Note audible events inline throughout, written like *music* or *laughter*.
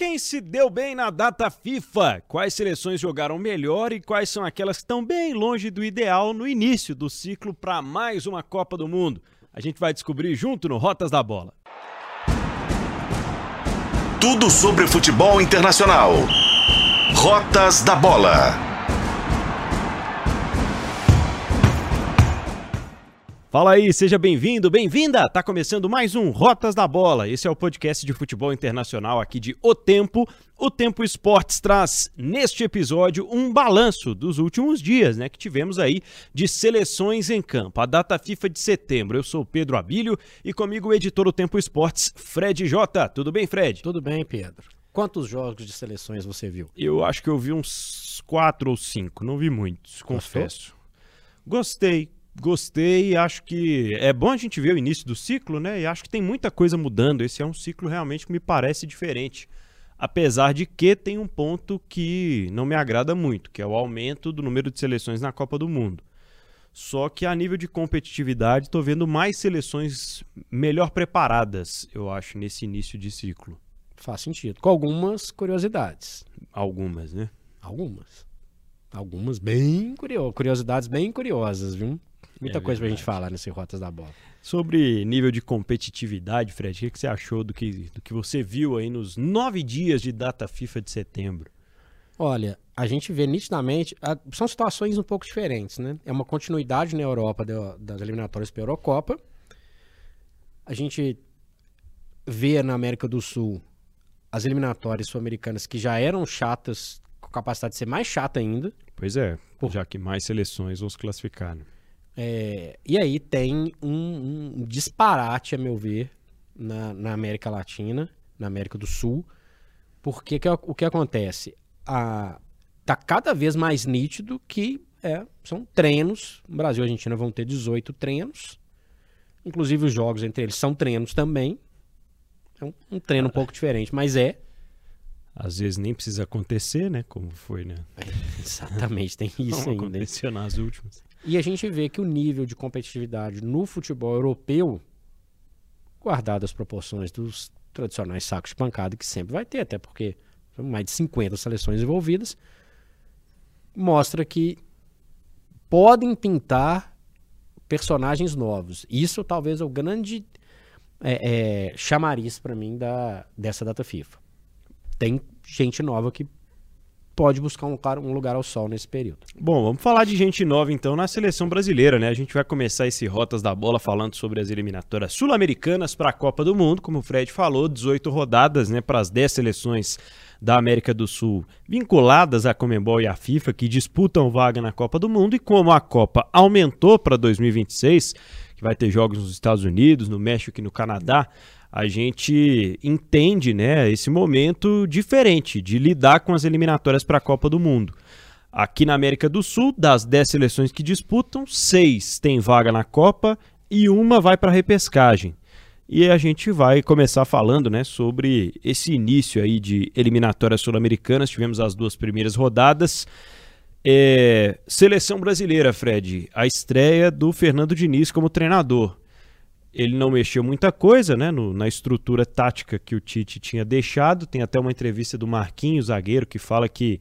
Quem se deu bem na data FIFA? Quais seleções jogaram melhor e quais são aquelas que estão bem longe do ideal no início do ciclo para mais uma Copa do Mundo? A gente vai descobrir junto no Rotas da Bola. Tudo sobre futebol internacional. Rotas da Bola. Fala aí, seja bem-vindo, bem-vinda! Tá começando mais um Rotas da Bola. Esse é o podcast de futebol internacional aqui de O Tempo. O Tempo Esportes traz neste episódio um balanço dos últimos dias, né, que tivemos aí de seleções em campo. A data FIFA de setembro. Eu sou Pedro Abílio e comigo o editor do Tempo Esportes, Fred J. Tudo bem, Fred? Tudo bem, Pedro. Quantos jogos de seleções você viu? Eu acho que eu vi uns quatro ou cinco, não vi muitos, confesso. Gostei, Gostei, acho que é bom a gente ver o início do ciclo, né? E acho que tem muita coisa mudando. Esse é um ciclo realmente que me parece diferente. Apesar de que tem um ponto que não me agrada muito, que é o aumento do número de seleções na Copa do Mundo. Só que a nível de competitividade, estou vendo mais seleções melhor preparadas, eu acho, nesse início de ciclo. Faz sentido. Com algumas curiosidades. Algumas, né? Algumas. Algumas bem curiosas. Curiosidades bem curiosas, viu? Muita é coisa pra gente falar nesse Rotas da Bola. Sobre nível de competitividade, Fred, o que você achou do que, do que você viu aí nos nove dias de data FIFA de setembro? Olha, a gente vê nitidamente. A, são situações um pouco diferentes, né? É uma continuidade na Europa das eliminatórias para a Eurocopa. A gente vê na América do Sul as eliminatórias sul-americanas que já eram chatas, com capacidade de ser mais chata ainda. Pois é, Por... já que mais seleções vão se classificar. Né? É, e aí tem um, um, disparate, a meu ver, na, na, América Latina, na América do Sul. Porque que, o que acontece? A, tá cada vez mais nítido que é, são treinos. No Brasil e Argentina vão ter 18 treinos. Inclusive os jogos entre eles são treinos também. É um, um treino um pouco diferente, mas é. Às vezes nem precisa acontecer, né? Como foi, né? É, exatamente, tem *laughs* isso Não ainda. Aconteceu nas últimas. E a gente vê que o nível de competitividade no futebol europeu, guardado as proporções dos tradicionais sacos de pancada, que sempre vai ter, até porque são mais de 50 seleções envolvidas, mostra que podem pintar personagens novos. Isso talvez é o grande é, é, chamariz para mim da, dessa data FIFA. Tem gente nova que pode buscar um lugar, um lugar ao sol nesse período. Bom, vamos falar de gente nova então na seleção brasileira, né? A gente vai começar esse Rotas da Bola falando sobre as eliminatórias sul-americanas para a Copa do Mundo, como o Fred falou, 18 rodadas, né, para as 10 seleções da América do Sul vinculadas à Comembol e à FIFA que disputam vaga na Copa do Mundo e como a Copa aumentou para 2026, que vai ter jogos nos Estados Unidos, no México e no Canadá, a gente entende né, esse momento diferente de lidar com as eliminatórias para a Copa do Mundo. Aqui na América do Sul, das 10 seleções que disputam, seis têm vaga na Copa e uma vai para a repescagem. E a gente vai começar falando né, sobre esse início aí de eliminatórias sul-americanas. Tivemos as duas primeiras rodadas. É, seleção brasileira, Fred, a estreia do Fernando Diniz como treinador ele não mexeu muita coisa né, no, na estrutura tática que o Tite tinha deixado. Tem até uma entrevista do Marquinhos, zagueiro, que fala que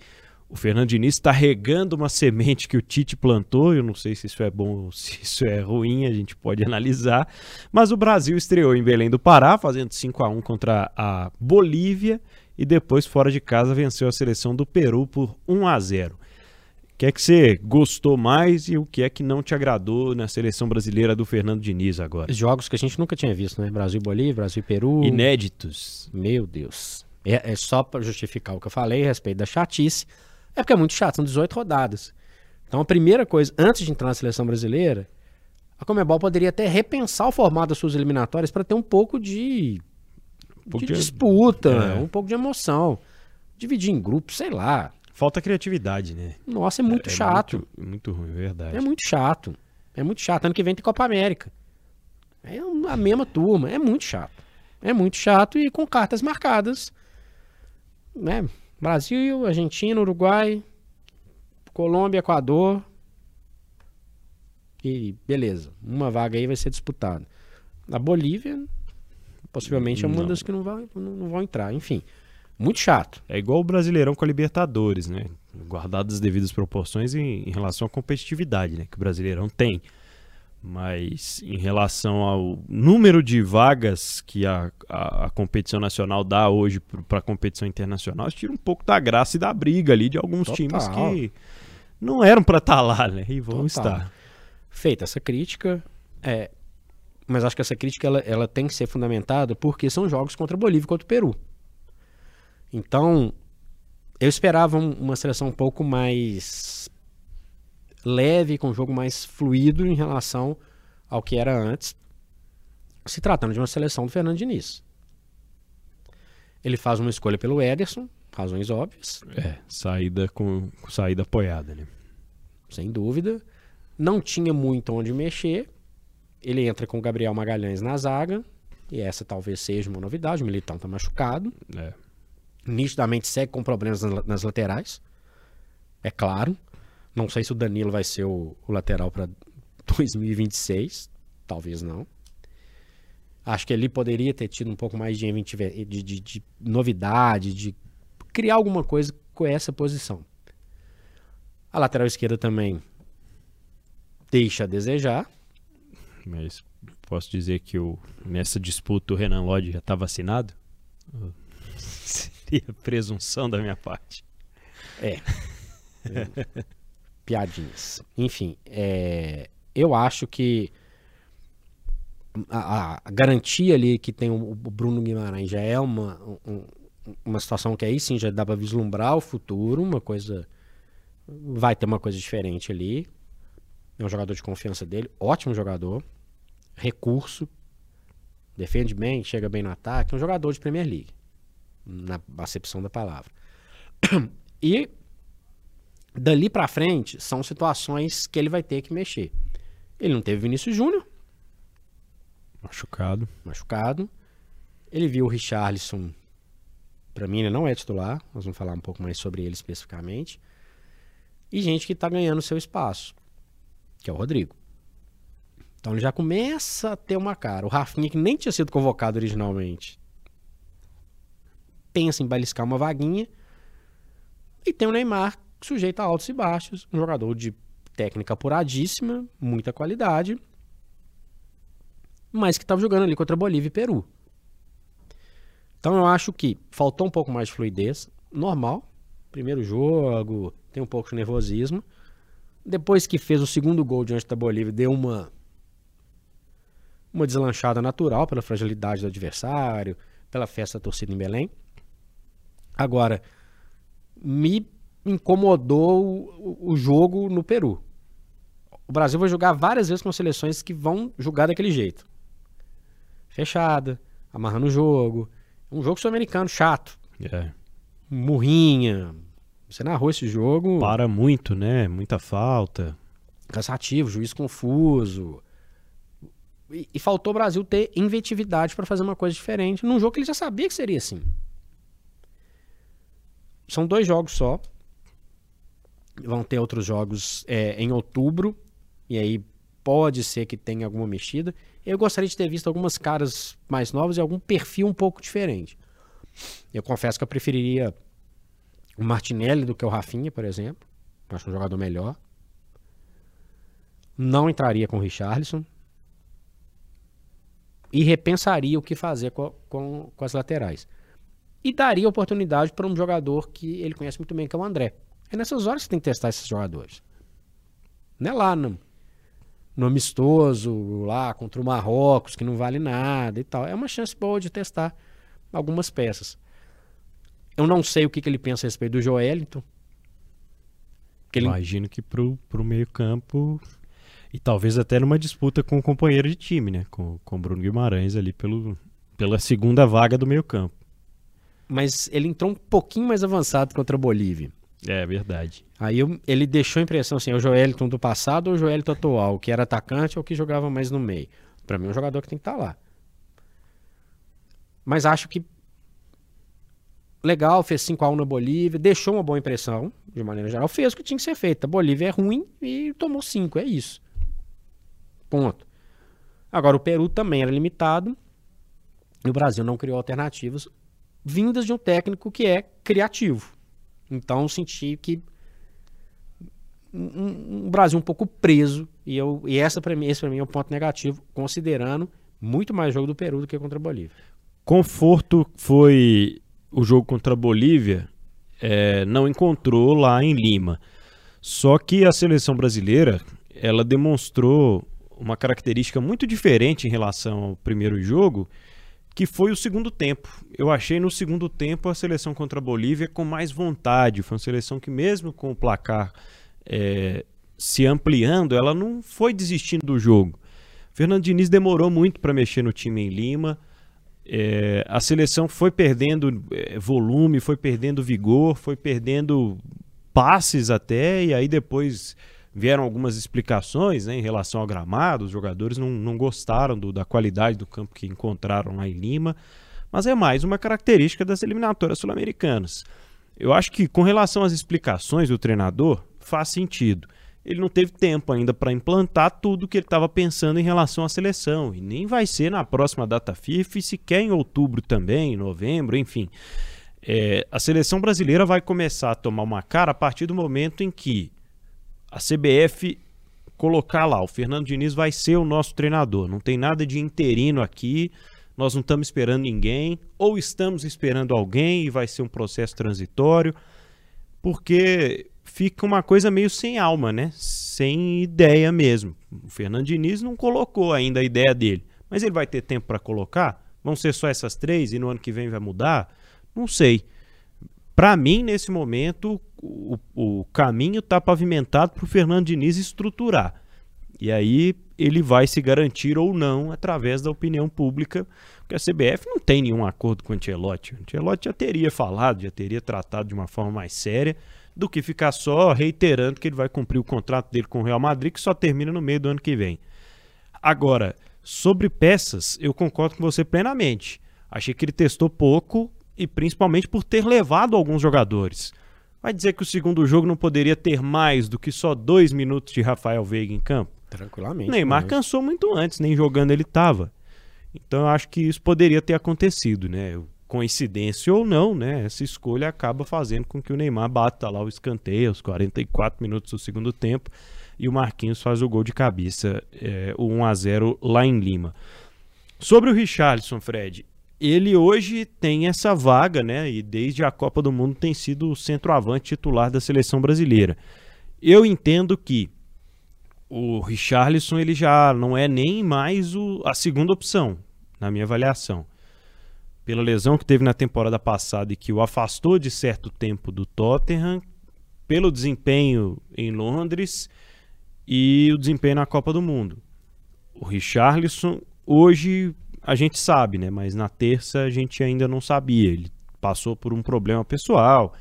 o Fernando Diniz está regando uma semente que o Tite plantou. Eu não sei se isso é bom ou *laughs* se isso é ruim, a gente pode analisar. Mas o Brasil estreou em Belém do Pará, fazendo 5 a 1 contra a Bolívia e depois, fora de casa, venceu a seleção do Peru por 1 a 0 que é que você gostou mais e o que é que não te agradou na seleção brasileira do Fernando Diniz agora? Jogos que a gente nunca tinha visto, né? Brasil e Bolívia, Brasil e Peru. Inéditos. Meu Deus. É, é só para justificar o que eu falei a respeito da chatice. É porque é muito chato, são 18 rodadas. Então a primeira coisa, antes de entrar na seleção brasileira, a Comebol poderia até repensar o formato das suas eliminatórias para ter um pouco de, um pouco de, de disputa, é. um pouco de emoção. Dividir em grupos, sei lá. Falta criatividade, né? Nossa, é muito é, chato. É muito, muito ruim, é verdade. É muito chato. É muito chato. Ano que vem tem Copa América. É a mesma turma. É muito chato. É muito chato e com cartas marcadas. Né? Brasil, Argentina, Uruguai, Colômbia, Equador. E beleza. Uma vaga aí vai ser disputada. A Bolívia, possivelmente, é uma não. das que não, vai, não, não vão entrar. Enfim. Muito chato. É igual o Brasileirão com a Libertadores, né? Guardadas as devidas proporções em, em relação à competitividade, né? Que o Brasileirão tem. Mas em relação ao número de vagas que a, a, a competição nacional dá hoje para a competição internacional, isso tira um pouco da graça e da briga ali de alguns Total. times que não eram para estar lá, né? E vão Total. estar. Feita essa crítica, é, mas acho que essa crítica ela, ela tem que ser fundamentada porque são jogos contra a Bolívia e contra o Peru. Então, eu esperava um- uma seleção um pouco mais leve, com um jogo mais fluido em relação ao que era antes, se tratando de uma seleção do Fernando Diniz. Ele faz uma escolha pelo Ederson, razões óbvias, É, saída com, com saída apoiada, né? sem dúvida. Não tinha muito onde mexer. Ele entra com o Gabriel Magalhães na zaga. E essa talvez seja uma novidade. O Militão está machucado. É. Nitidamente segue com problemas nas, laterais. É claro. Não sei se o Danilo vai ser o, o lateral para 2026. Talvez não. Acho que ele poderia ter tido um pouco mais de, de, de- de novidade, de criar alguma coisa com essa posição. A lateral esquerda também deixa a desejar. Mas posso dizer que o, nessa disputa o Renan Lodge já está vacinado? Seria presunção da minha parte. piadinhas. Enfim, é, eu acho que a, a- garantia ali que tem o, o Bruno Guimarães já é uma, um- uma situação que aí sim já dá para vislumbrar o futuro, uma coisa. Vai ter uma coisa diferente ali. É um jogador de confiança dele, ótimo jogador, recurso, defende bem, chega bem no ataque, é um jogador de Premier League, na acepção da palavra. *clears throat* E dali pra frente são situações que ele vai ter que mexer. Ele não teve Vinícius Júnior, Machucado. machucado. Ele viu o Richarlison, pra mim ele não é titular, nós vamos falar um pouco mais sobre ele especificamente. E gente que tá ganhando seu espaço, que é o Rodrigo. Então ele já começa a ter uma cara. O Rafinha, que nem tinha sido convocado originalmente, pensa em beliscar uma vaguinha. E tem o Neymar, sujeito a altos e baixos, um jogador de técnica apuradíssima, muita qualidade, mas que estava jogando ali contra Bolívia e Peru. Então eu acho que faltou um pouco mais de fluidez, normal. Primeiro jogo, tem um pouco de nervosismo. Depois que fez o segundo gol diante da Bolívia, deu uma uma deslanchada natural pela fragilidade do adversário, pela festa da torcida em Belém. Agora, me incomodou o, o jogo no Peru. O Brasil vai jogar várias vezes com seleções que vão jogar daquele jeito. Fechada, amarrando o jogo. Um jogo sul-americano chato. É. Murrinha. Você narrou esse jogo Para muito, né? Muita falta. cansativo, juiz confuso. E, e faltou o Brasil ter inventividade para fazer uma coisa diferente num jogo que ele já sabia que seria assim. São dois jogos só. Vão ter outros jogos é, em outubro. E aí pode ser que tenha alguma mexida. Eu gostaria de ter visto algumas caras mais novas e algum perfil um pouco diferente. Eu confesso que eu preferiria o Martinelli do que o Rafinha, por exemplo. Acho um jogador melhor. Não entraria com o Richarlison. E repensaria o que fazer com, com, com as laterais. E daria oportunidade para um jogador que ele conhece muito bem, que é o André. É nessas horas que tem que testar esses jogadores. Não é lá no, no amistoso, lá contra o Marrocos, que não vale nada e tal. É uma chance boa de testar algumas peças. Eu não sei o que, que ele pensa a respeito do Joelito. Ele, Imagino que pro, pro meio campo e talvez até numa disputa com o companheiro de time, né? Com, com o Bruno Guimarães ali pelo, pela segunda vaga do meio campo. Mas ele entrou um pouquinho mais avançado contra a Bolívia. É verdade. Aí eu- ele deixou a impressão assim, é o Joeliton do passado ou o Joeliton atual, que era atacante ou que jogava mais no meio. Pra mim é um jogador que tem que estar lá. Mas acho que legal, fez 5 a 1 na Bolívia, deixou uma boa impressão, de maneira geral, fez o que tinha que ser feito. A Bolívia é ruim e tomou 5, é isso. Ponto. Agora o Peru também era limitado e o Brasil não criou alternativas. Vindas de um técnico que é criativo. Então senti que um, um Brasil um pouco preso e, eu, e essa pra mim, esse para mim é um ponto negativo, considerando muito mais jogo do Peru do que contra a Bolívia. Conforto foi o jogo contra a Bolívia, é, não encontrou lá em Lima. Só que a seleção brasileira, ela demonstrou uma característica muito diferente em relação ao primeiro jogo, que foi o segundo tempo. Eu achei no segundo tempo a seleção contra a Bolívia com mais vontade. Foi uma seleção que, mesmo com o placar é, se ampliando, ela não foi desistindo do jogo. Fernando Diniz demorou muito para mexer no time em Lima. É, a seleção foi perdendo é, volume, foi perdendo vigor, foi perdendo passes até, e aí depois vieram algumas explicações né, em relação ao gramado. Os jogadores não, não gostaram do, da qualidade do campo que encontraram lá em Lima, mas é mais uma característica das eliminatórias sul-americanas. Eu acho que com relação às explicações do treinador, faz sentido. Ele não teve tempo ainda para implantar tudo que ele estava pensando em relação à seleção, e nem vai ser na próxima data FIFA, e sequer em outubro também, novembro, enfim. É, a seleção brasileira vai começar a tomar uma cara a partir do momento em que a CBF colocar lá, o Fernando Diniz vai ser o nosso treinador. Não tem nada de interino aqui, nós não estamos esperando ninguém, ou estamos esperando alguém e vai ser um processo transitório, porque fica uma coisa meio sem alma, né? Sem ideia mesmo. O Fernando Diniz não colocou ainda a ideia dele, mas ele vai ter tempo para colocar? Vão ser só essas três e no ano que vem vai mudar? Não sei. Para mim, nesse momento, o, o caminho está pavimentado para o Fernando Diniz estruturar. E aí ele vai se garantir ou não através da opinião pública, porque a CBF não tem nenhum acordo com o Ancelotti. O Ancelotti já teria falado, já teria tratado de uma forma mais séria do que ficar só reiterando que ele vai cumprir o contrato dele com o Real Madrid, que só termina no meio do ano que vem. Agora, sobre peças, eu concordo com você plenamente. Achei que ele testou pouco e principalmente por ter levado alguns jogadores. Vai dizer que o segundo jogo não poderia ter mais do que só dois minutos de Rafael Veiga em campo? Tranquilamente. Neymar mas... cansou muito antes, nem jogando ele estava. Então eu acho que isso poderia ter acontecido, né? Coincidência ou não, né? Essa escolha acaba fazendo com que o Neymar bata lá o escanteio aos 44 minutos do segundo tempo e o Marquinhos faz o gol de cabeça, é, o 1 a 0 lá em Lima. Sobre o Richarlison, Fred, ele hoje tem essa vaga, né? E desde a Copa do Mundo tem sido o centroavante titular da seleção brasileira. Eu entendo que o Richarlison ele já não é nem mais o, a segunda opção, na minha avaliação. Pela lesão que teve na temporada passada e que o afastou de certo tempo do Tottenham, pelo desempenho em Londres e o desempenho na Copa do Mundo. O Richarlison hoje a gente sabe, né? Mas na terça a gente ainda não sabia. Ele passou por um problema pessoal,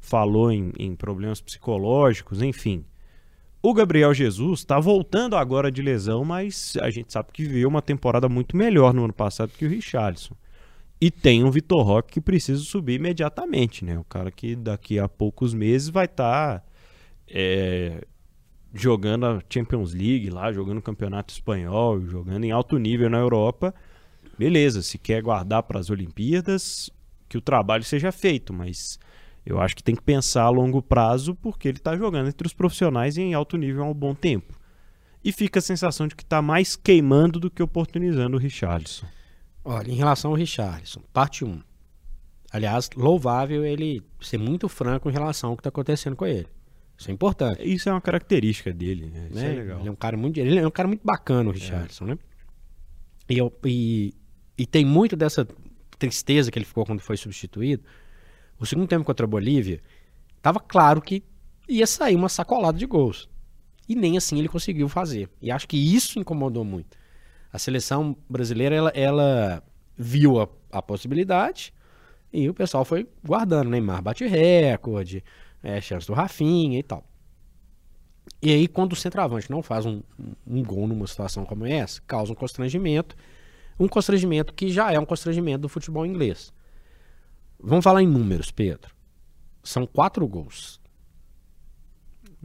falou em, em problemas psicológicos, enfim. O Gabriel Jesus está voltando agora de lesão, mas a gente sabe que viveu uma temporada muito melhor no ano passado que o Richarlison. E tem um Vitor Roque que precisa subir imediatamente, né? O cara que daqui a poucos meses vai estar tá, é, jogando a Champions League lá, jogando o Campeonato Espanhol, jogando em alto nível na Europa beleza, se quer guardar para as Olimpíadas, que o trabalho seja feito, mas eu acho que tem que pensar a longo prazo porque ele está jogando entre os profissionais em alto nível há um bom tempo. E fica a sensação de que está mais queimando do que oportunizando o Richarlison. Olha, em relação ao Richarlison, parte 1. Aliás, louvável ele ser muito franco em relação ao que está acontecendo com ele. Isso é importante. Isso é uma característica dele, né? Isso né? é legal. Ele é um cara muito, ele é um cara muito bacana, o Richarlison, é. né? E, eu, e e tem muito dessa tristeza que ele ficou quando foi substituído. O segundo tempo contra a Bolívia, estava claro que ia sair uma sacolada de gols. E nem assim ele conseguiu fazer. E acho que isso incomodou muito. A seleção brasileira, ela, ela viu a, a possibilidade e o pessoal foi guardando. Neymar bate recorde, é, chance do Rafinha e tal. E aí, quando o centroavante não faz um, um gol numa situação como essa, causa um constrangimento um constrangimento que já é um constrangimento do futebol inglês. Vamos falar em números, Pedro. São quatro gols.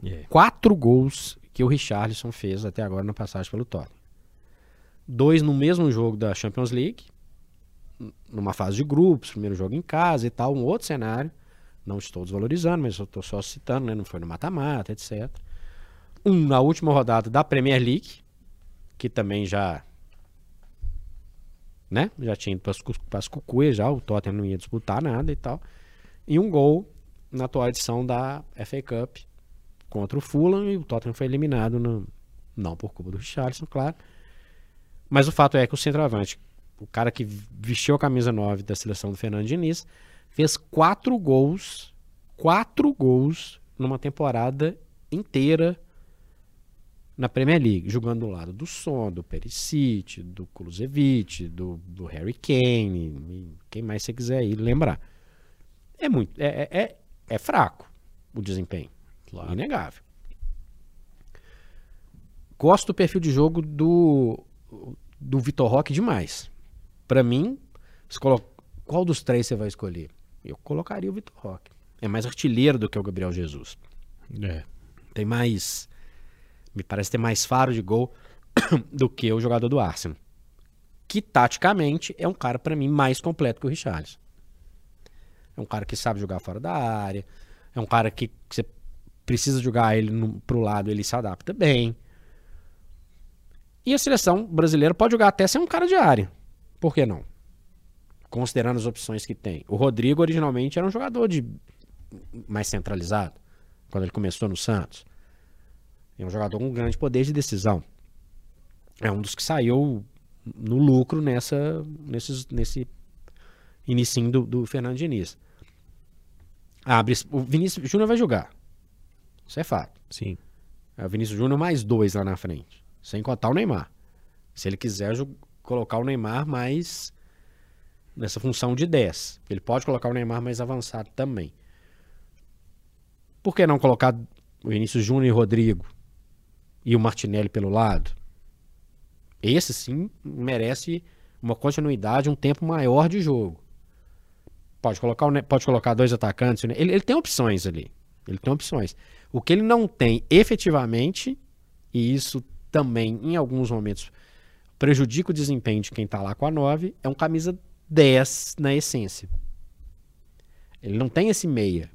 Yeah. Quatro gols que o Richarlison fez até agora na passagem pelo Tottenham. Dois no mesmo jogo da Champions League, numa fase de grupos, primeiro jogo em casa e tal, um outro cenário. Não estou desvalorizando, mas eu estou só citando, né? Não foi no mata-mata, etc. Um na última rodada da Premier League, que também já. Né? Já tinha ido para as cucuias, já o Tottenham não ia disputar nada e tal. E um gol na atual edição da FA Cup contra o Fulham e o Tottenham foi eliminado, no, não por culpa do Richardson, claro. Mas o fato é que o centroavante, o cara que vestiu a camisa 9 da seleção do Fernando Diniz, fez quatro gols, quatro gols numa temporada inteira na Premier League, jogando do lado do Son, do Perisic, do Kulusevich, do, do Harry Kane, quem mais você quiser aí lembrar. É muito, é, é, é, é fraco o desempenho, claro. inegável. Gosto do perfil de jogo do do Vitor Roque demais. Para mim, colo... qual dos três você vai escolher? Eu colocaria o Vitor Roque. É mais artilheiro do que o Gabriel Jesus. É. Tem mais. Me parece ter mais faro de gol *coughs* do que o jogador do Arsenal. Que taticamente é um cara, para mim, mais completo que o Richarlison. É um cara que sabe jogar fora da área. É um cara que, você precisa jogar ele no, pro lado, ele se adapta bem. E a seleção brasileira pode jogar até ser um cara de área. Por que não? Considerando as opções que tem. O Rodrigo originalmente era um jogador de mais centralizado, quando ele começou no Santos. É um jogador com grande poder de decisão. É um dos que saiu no lucro nessa, nesses, nesse início do, do Fernando Diniz. Abre, o Vinícius Júnior vai jogar. Isso é fato. Sim. É o Vinícius Júnior mais dois lá na frente. Sem contar o Neymar. Se ele quiser colocar o Neymar mais nessa função de 10. Ele pode colocar o Neymar mais avançado também. Por que não colocar o Vinícius Júnior e Rodrigo e o Martinelli pelo lado? Esse sim merece uma continuidade, um tempo maior de jogo. Pode colocar, pode colocar dois atacantes. Ele, ele tem opções ali. Ele tem opções. O que ele não tem efetivamente, e isso também, em alguns momentos, prejudica o desempenho de quem está lá com a 9, é um camisa 10 na essência. Ele não tem esse meia.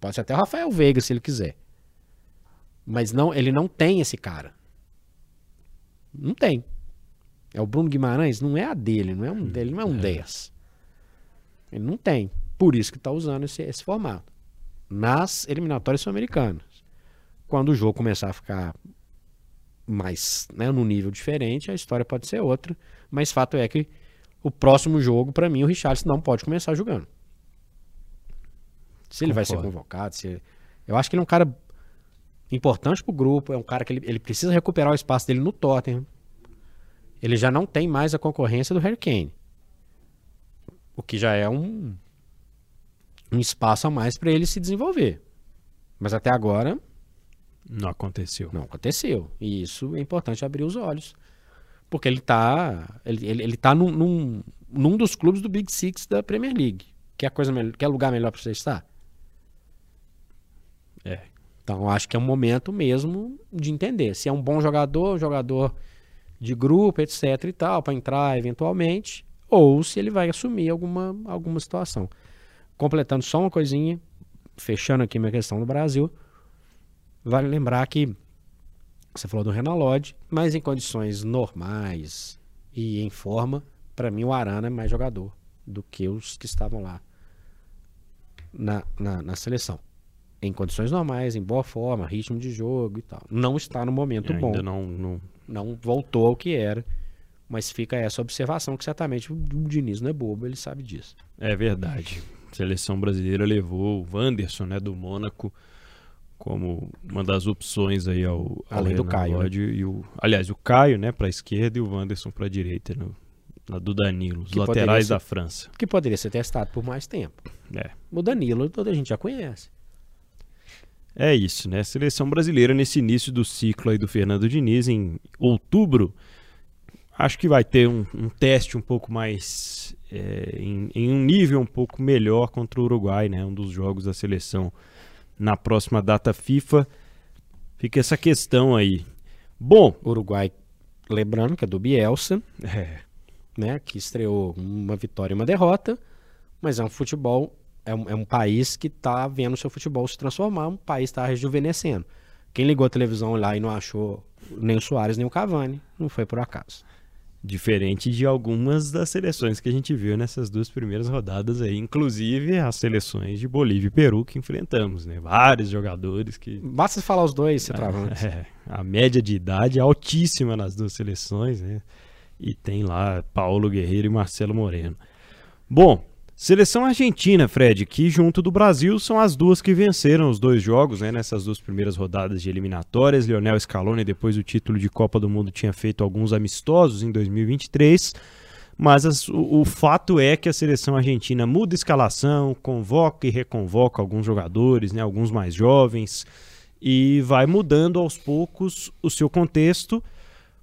Pode ser até o Rafael Veiga, se ele quiser. Mas não, ele não tem esse cara. Não tem. É o Bruno Guimarães, não é a dele, não é um dele, não é um é. 10. Ele não tem. Por isso que está usando esse, esse formato. Nas eliminatórias sul-americanas. Quando o jogo começar a ficar mais né, num nível diferente, a história pode ser outra. Mas fato é que o próximo jogo, para mim, o Richardson não pode começar jogando. Se ele Concordo. vai ser convocado, se eu acho que ele é um cara importante pro grupo, é um cara que ele, ele precisa recuperar o espaço dele no Tottenham. Ele já não tem mais a concorrência do Harry Kane. O que já é um, um espaço a mais para ele se desenvolver. Mas até agora não aconteceu. Não aconteceu. E isso é importante abrir os olhos. Porque ele está ele, ele, ele tá num, num, num, dos clubes do Big Six da Premier League. Quer, coisa quer lugar melhor para você estar? É. Então acho que é um momento mesmo de entender se é um bom jogador, um jogador de grupo, etc e tal, para entrar eventualmente, ou se ele vai assumir alguma, alguma situação. Completando só uma coisinha, fechando aqui minha questão do Brasil. Vale lembrar que você falou do Renan Lodge, mas em condições normais e em forma, para mim o Arana é mais jogador do que os que estavam lá na, na, na, seleção. Em condições normais, em boa forma, ritmo de jogo e tal. Não está no momento ainda bom. Ainda não, não... não voltou ao que era. Mas fica essa observação que certamente o Diniz não é bobo, ele sabe disso. É verdade. A seleção brasileira levou o Wanderson, né, do Mônaco, como uma das opções aí ao, ao além do Caio né? e o aliás o Caio né para a esquerda e o Wanderson para a direita no, na do Danilo os que laterais ser, da França que poderia ser testado por mais tempo é o Danilo toda a gente já conhece é isso né seleção brasileira nesse início do ciclo aí do Fernando Diniz em outubro acho que vai ter um, um teste um pouco mais é, em, em um nível um pouco melhor contra o Uruguai né um dos jogos da seleção na próxima data FIFA. Fica essa questão aí. Bom, Uruguai, lembrando que é do Bielsa. *laughs* É. né, que estreou uma vitória e uma derrota, mas é um futebol, é um, é um país que está vendo seu futebol se transformar, um país está rejuvenescendo. Quem ligou a televisão lá e não achou nem o Soares nem o Cavani, não foi por acaso. Diferente de algumas das seleções que a gente viu nessas duas primeiras rodadas aí, inclusive as seleções de Bolívia e Peru que enfrentamos, né? Vários jogadores que. Basta falar os dois, você trava. É, a média de idade é altíssima nas duas seleções, né? E tem lá Paulo Guerreiro e Marcelo Moreno. Bom, Seleção argentina, Fred, que junto do Brasil são as duas que venceram os dois jogos, né, nessas duas primeiras rodadas de eliminatórias. Lionel Scaloni, depois do título de Copa do Mundo, tinha feito alguns amistosos em 2023. Mas as, o, o, fato é que a seleção argentina muda escalação, convoca e reconvoca alguns jogadores, né, alguns mais jovens, e vai mudando aos poucos o seu contexto,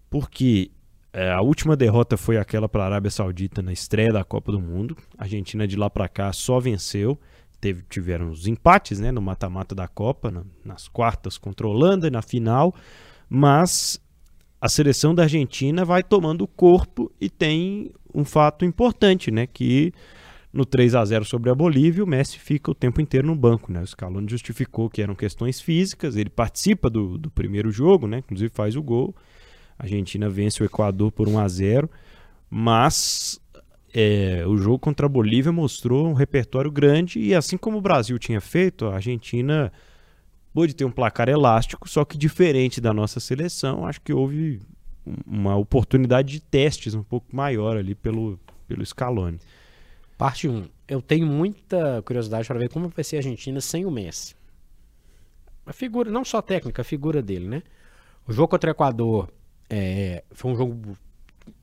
porque é, a última derrota foi aquela para a Arábia Saudita na estreia da Copa do Mundo. A Argentina de lá para cá só venceu. Teve, tiveram os empates né, no mata-mata da Copa, na, nas quartas contra a Holanda e na final. Mas a seleção da Argentina vai tomando corpo e tem um fato importante, né? Que no 3 a 0 sobre a Bolívia, o Messi fica o tempo inteiro no banco, né? O Scaloni justificou que eram questões físicas, ele participa do, do primeiro jogo, né? Inclusive faz o gol a Argentina vence o Equador por 1 a 0 mas é, o jogo contra a Bolívia mostrou um repertório grande e assim como o Brasil tinha feito, a Argentina pôde ter um placar elástico, só que diferente da nossa seleção, acho que houve uma oportunidade de testes um pouco maior ali pelo, pelo Scaloni. Parte 1. Eu tenho muita curiosidade para ver como vai ser a Argentina sem o Messi. A figura, não só técnica, a figura dele, né? O jogo contra o Equador é, foi um jogo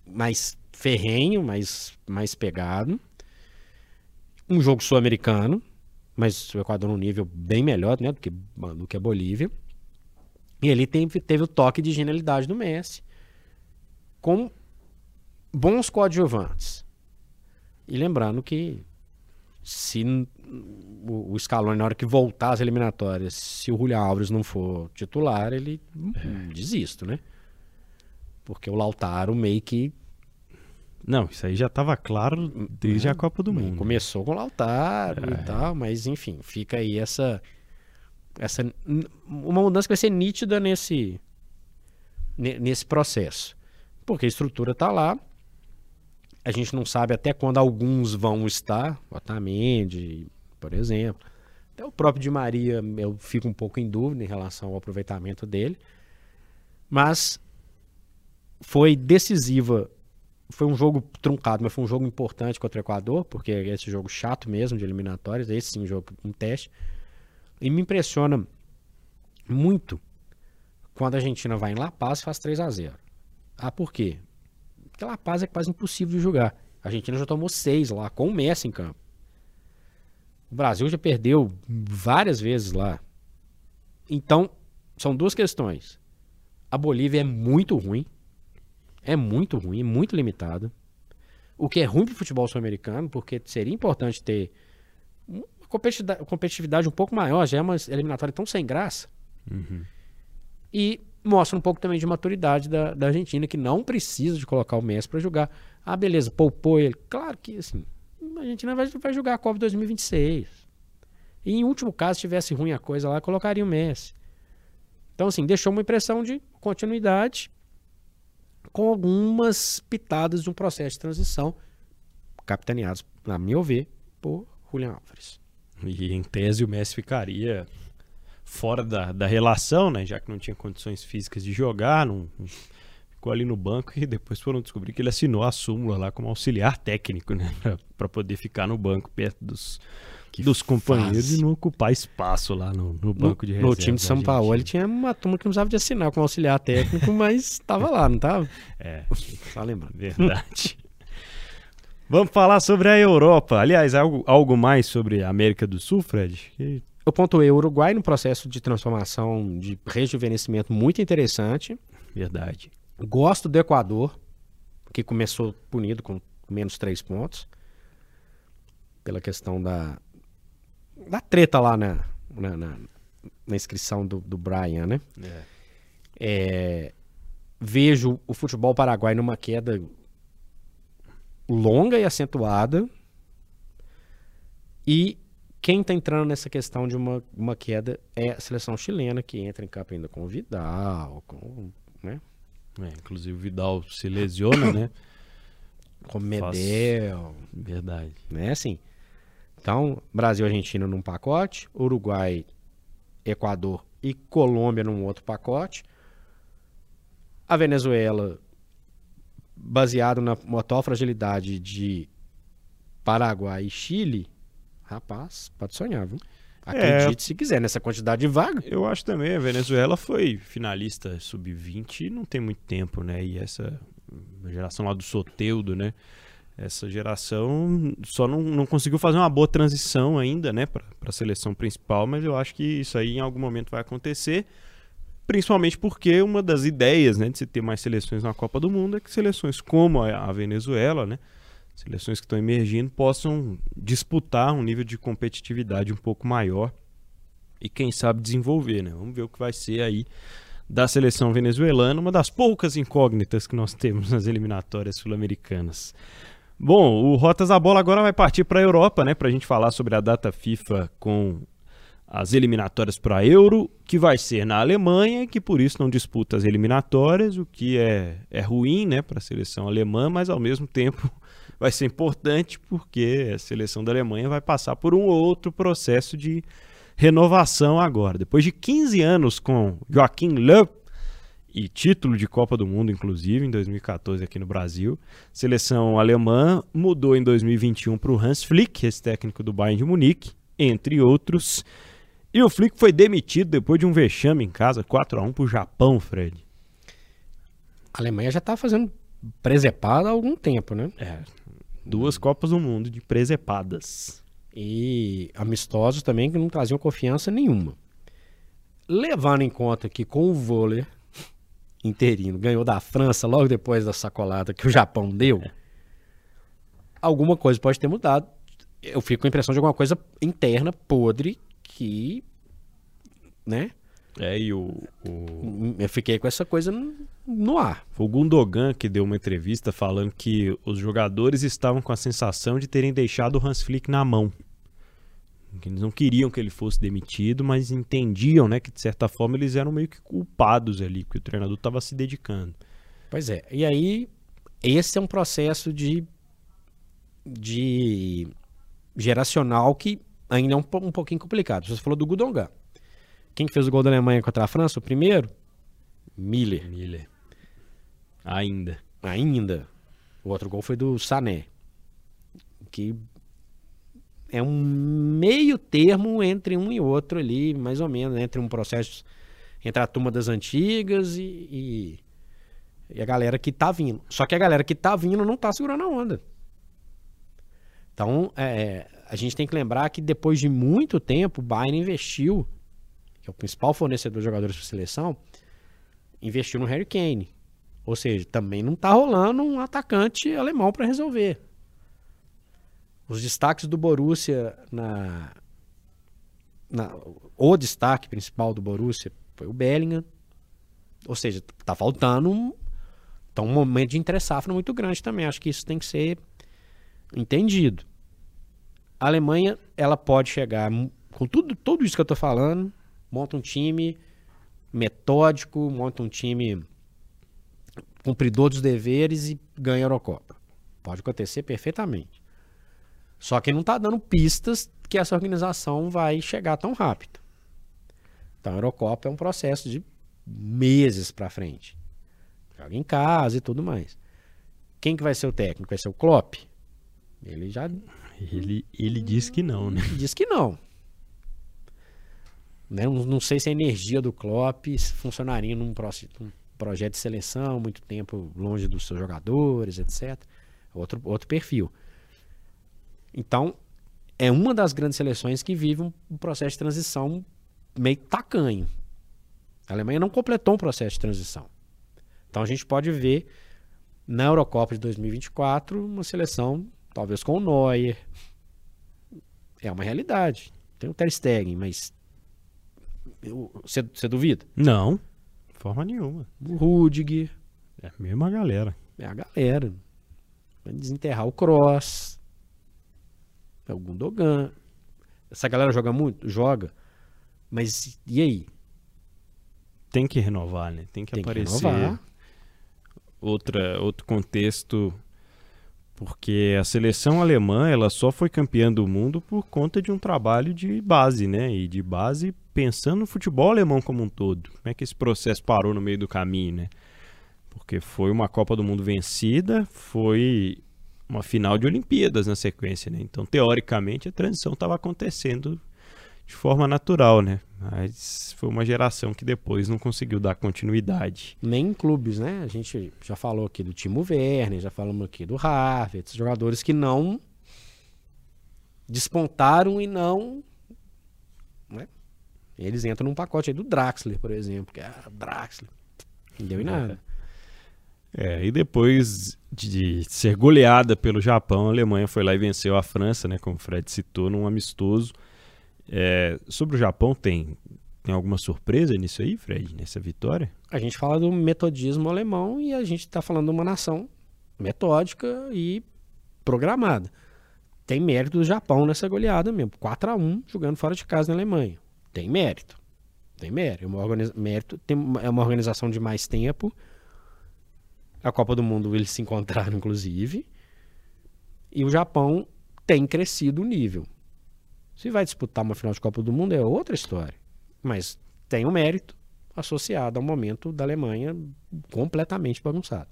mais ferrenho, mais, mais pegado. Um jogo sul-americano, mas o Equador num nível bem melhor né, do, que, do que a Bolívia. E ele teve, teve o toque de genialidade do Messi, com bons coadjuvantes. E lembrando que se o, o Scaloni, na hora que voltar às eliminatórias, se o Julián Alves não for titular, ele é. desisto, né? Porque o Lautaro meio que. Não, isso aí já estava claro desde a Copa do Mundo. Começou com o Lautaro é. e tal, mas enfim, fica aí essa. essa uma mudança que vai ser nítida nesse, nesse processo. Porque a estrutura está lá, a gente não sabe até quando alguns vão estar, Otamendi, por exemplo. Até o próprio Di Maria, eu fico um pouco em dúvida em relação ao aproveitamento dele. Mas foi decisiva. Foi um jogo truncado, mas foi um jogo importante contra o Equador, porque é esse jogo chato mesmo de eliminatórias, esse sim, jogo, um teste. E me impressiona muito quando a Argentina vai em La Paz e faz 3 a 0 Ah, por quê? Porque La Paz é quase impossível de jogar. A Argentina já tomou 6 lá, com o Messi em campo. O Brasil já perdeu várias vezes lá. Então, são duas questões. A Bolívia é muito ruim é muito ruim, muito limitado. O que é ruim para o futebol sul-americano, porque seria importante ter uma competitividade um pouco maior, já é uma eliminatória tão sem graça. Uhum. E mostra um pouco também de maturidade da, da Argentina, que não precisa de colocar o Messi para jogar. Ah, beleza, poupou ele. Claro que assim, a Argentina vai, vai jogar a Copa 2026. E em último caso, se tivesse ruim a coisa lá, colocaria o Messi. Então, assim, deixou uma impressão de continuidade com algumas pitadas de um processo de transição, capitaneados, na meu ver, por Julian Álvares. E em tese o Messi ficaria fora da, da relação, né? Já que não tinha condições físicas de jogar, não, ficou ali no banco e depois foram descobrir que ele assinou a súmula lá como auxiliar técnico, né? *laughs* Para poder ficar no banco perto dos, que dos companheiros fácil. e não ocupar espaço lá no, no banco no, de reserva. No time de São Paulo, ele tinha uma turma que não precisava de assinar como auxiliar técnico, mas estava lá, não estava? É, só lembrando. Verdade. *laughs* Vamos falar sobre a Europa. Aliás, algo, algo mais sobre a América do Sul, Fred? Eu pontuei o Uruguai no processo de transformação, de rejuvenescimento muito interessante. Verdade. Gosto do Equador, que começou punido com menos três pontos. Pela questão da, da treta lá na, na, na, na inscrição do, do Brian, né? É. É, vejo o futebol paraguai numa queda longa e acentuada. E quem está entrando nessa questão de uma, uma queda é a seleção chilena, que entra em campo ainda com o Vidal, com, né? É, inclusive o Vidal se lesiona, né? *coughs* Com Medel. Verdade. Né? Assim. Então, Brasil e Argentina num pacote, Uruguai, Equador e Colômbia num outro pacote. A Venezuela, baseado na atual fragilidade de Paraguai e Chile, rapaz, pode sonhar, viu? Acredite é, se quiser, nessa quantidade de vaga. Eu acho também, a Venezuela foi finalista sub-20 não tem muito tempo, né? E essa geração lá do Soteudo, né? Essa geração só não, não conseguiu fazer uma boa transição ainda, né, para a seleção principal, mas eu acho que isso aí em algum momento vai acontecer, principalmente porque uma das ideias, né, de se ter mais seleções na Copa do Mundo é que seleções como a Venezuela, né, seleções que estão emergindo possam disputar um nível de competitividade um pouco maior e quem sabe desenvolver, né? Vamos ver o que vai ser aí da seleção venezuelana, uma das poucas incógnitas que nós temos nas eliminatórias sul-americanas. Bom, o Rotas da Bola agora vai partir para a Europa, né, para a gente falar sobre a data FIFA com as eliminatórias para a Euro, que vai ser na Alemanha, que por isso não disputa as eliminatórias, o que é, é ruim né, para a seleção alemã, mas ao mesmo tempo *laughs* vai ser importante porque a seleção da Alemanha vai passar por um outro processo de renovação agora. Depois de 15 anos com Joaquim Löw e título de Copa do Mundo, inclusive, em 2014 aqui no Brasil, seleção alemã mudou em 2021 para o Hans Flick, esse técnico do Bayern de Munique, entre outros. E o Flick foi demitido depois de um vexame em casa, 4 a 1 para o Japão, Fred. A Alemanha já está fazendo presepada há algum tempo, né? É, Duas Copas do Mundo de presepadas. E amistosos também que não traziam confiança nenhuma. Levando em conta que com o vôlei interino ganhou da França logo depois da sacolada que o Japão deu, alguma coisa pode ter mudado. Eu fico com a impressão de alguma coisa interna podre que, né? É, e o, o... Eu fiquei com essa coisa no ar. Foi o Gundogan que deu uma entrevista falando que os jogadores estavam com a sensação de terem deixado o Hans Flick na mão. Que eles não queriam que ele fosse demitido, mas entendiam, né, que de certa forma eles eram meio que culpados ali, porque o treinador estava se dedicando. Pois é. E aí esse é um processo de de geracional que ainda é um, um pouquinho complicado. Você falou do Gundogan. Quem que fez o gol da Alemanha contra a França? O primeiro? Miller. Miller. Ainda. Ainda. O outro gol foi do Sané. Que é um meio termo entre um e outro ali, mais ou menos, né? entre um processo entre a turma das antigas e, e, e, a galera que tá vindo. Só que a galera que tá vindo não tá segurando a onda. Então, é, a gente tem que lembrar que depois de muito tempo, o Bayern investiu que é o principal fornecedor de jogadores para seleção, investiu no Harry Kane. Ou seja, também não está rolando um atacante alemão para resolver. Os destaques do Borussia na, na, o destaque principal do Borussia foi o Bellingham. Ou seja, está faltando um, tá um momento de entre-safra muito grande também. Acho que isso tem que ser entendido. A Alemanha, ela pode chegar com tudo, tudo isso que eu estou falando, monta um time metódico, monta um time cumpridor dos deveres e ganha a Eurocopa. Pode acontecer perfeitamente. Só que não está dando pistas que essa organização vai chegar tão rápido. Então a Eurocopa é um processo de meses para frente. Joga em casa e tudo mais. Quem que vai ser o técnico? Vai ser o Klopp? Ele já ele ele diz que não, né? Diz que não. Né? Não, não, sei se a energia do Klopp funcionaria num, num projeto de seleção, muito tempo longe dos seus jogadores, etc. Outro, outro perfil. Então, é uma das grandes seleções que vive um, processo de transição meio tacanho. A Alemanha não completou um processo de transição. Então a gente pode ver na Eurocopa de 2024 uma seleção talvez com o Neuer. É uma realidade. Tem o Ter Stegen, mas você, você duvida? Não, forma nenhuma. O Rudiger. É a mesma galera. É a galera. Vai desenterrar o Cross, é o Gundogan. Essa galera joga muito? Joga. Mas e aí? Tem que renovar, né? Tem que Tem que aparecer renovar. outra, outro contexto, porque a seleção alemã ela só foi campeã do mundo por conta de um trabalho de base, né? E de base pensando no futebol alemão como um todo. Como é que esse processo parou no meio do caminho, né? Porque foi uma Copa do Mundo vencida, foi uma final de Olimpíadas na sequência, né? Então, teoricamente, a transição estava acontecendo de forma natural, né? Mas foi uma geração que depois não conseguiu dar continuidade. Nem em clubes, né? A gente já falou aqui do Timo Werner, já falamos aqui do Harvard, esses jogadores que não despontaram e não. né? Eles entram num pacote aí do Draxler, por exemplo, que é ah, Draxler. Não deu em nada. É, e depois de ser goleada pelo Japão, a Alemanha foi lá e venceu a França, né? Como o Fred citou, num amistoso. É, sobre o Japão, tem, tem alguma surpresa nisso aí, Fred, nessa vitória? A gente fala do metodismo alemão e a gente está falando de uma nação metódica e programada. Tem mérito do Japão nessa goleada mesmo. 4 a 1 jogando fora de casa na Alemanha. Tem mérito. Tem mérito. É uma, mérito. Tem é uma organização de mais tempo. A Copa do Mundo eles se encontraram, inclusive. E o Japão tem crescido o nível. Se vai disputar uma final de Copa do Mundo é outra história. Mas tem o mérito associado ao momento da Alemanha completamente bagunçado.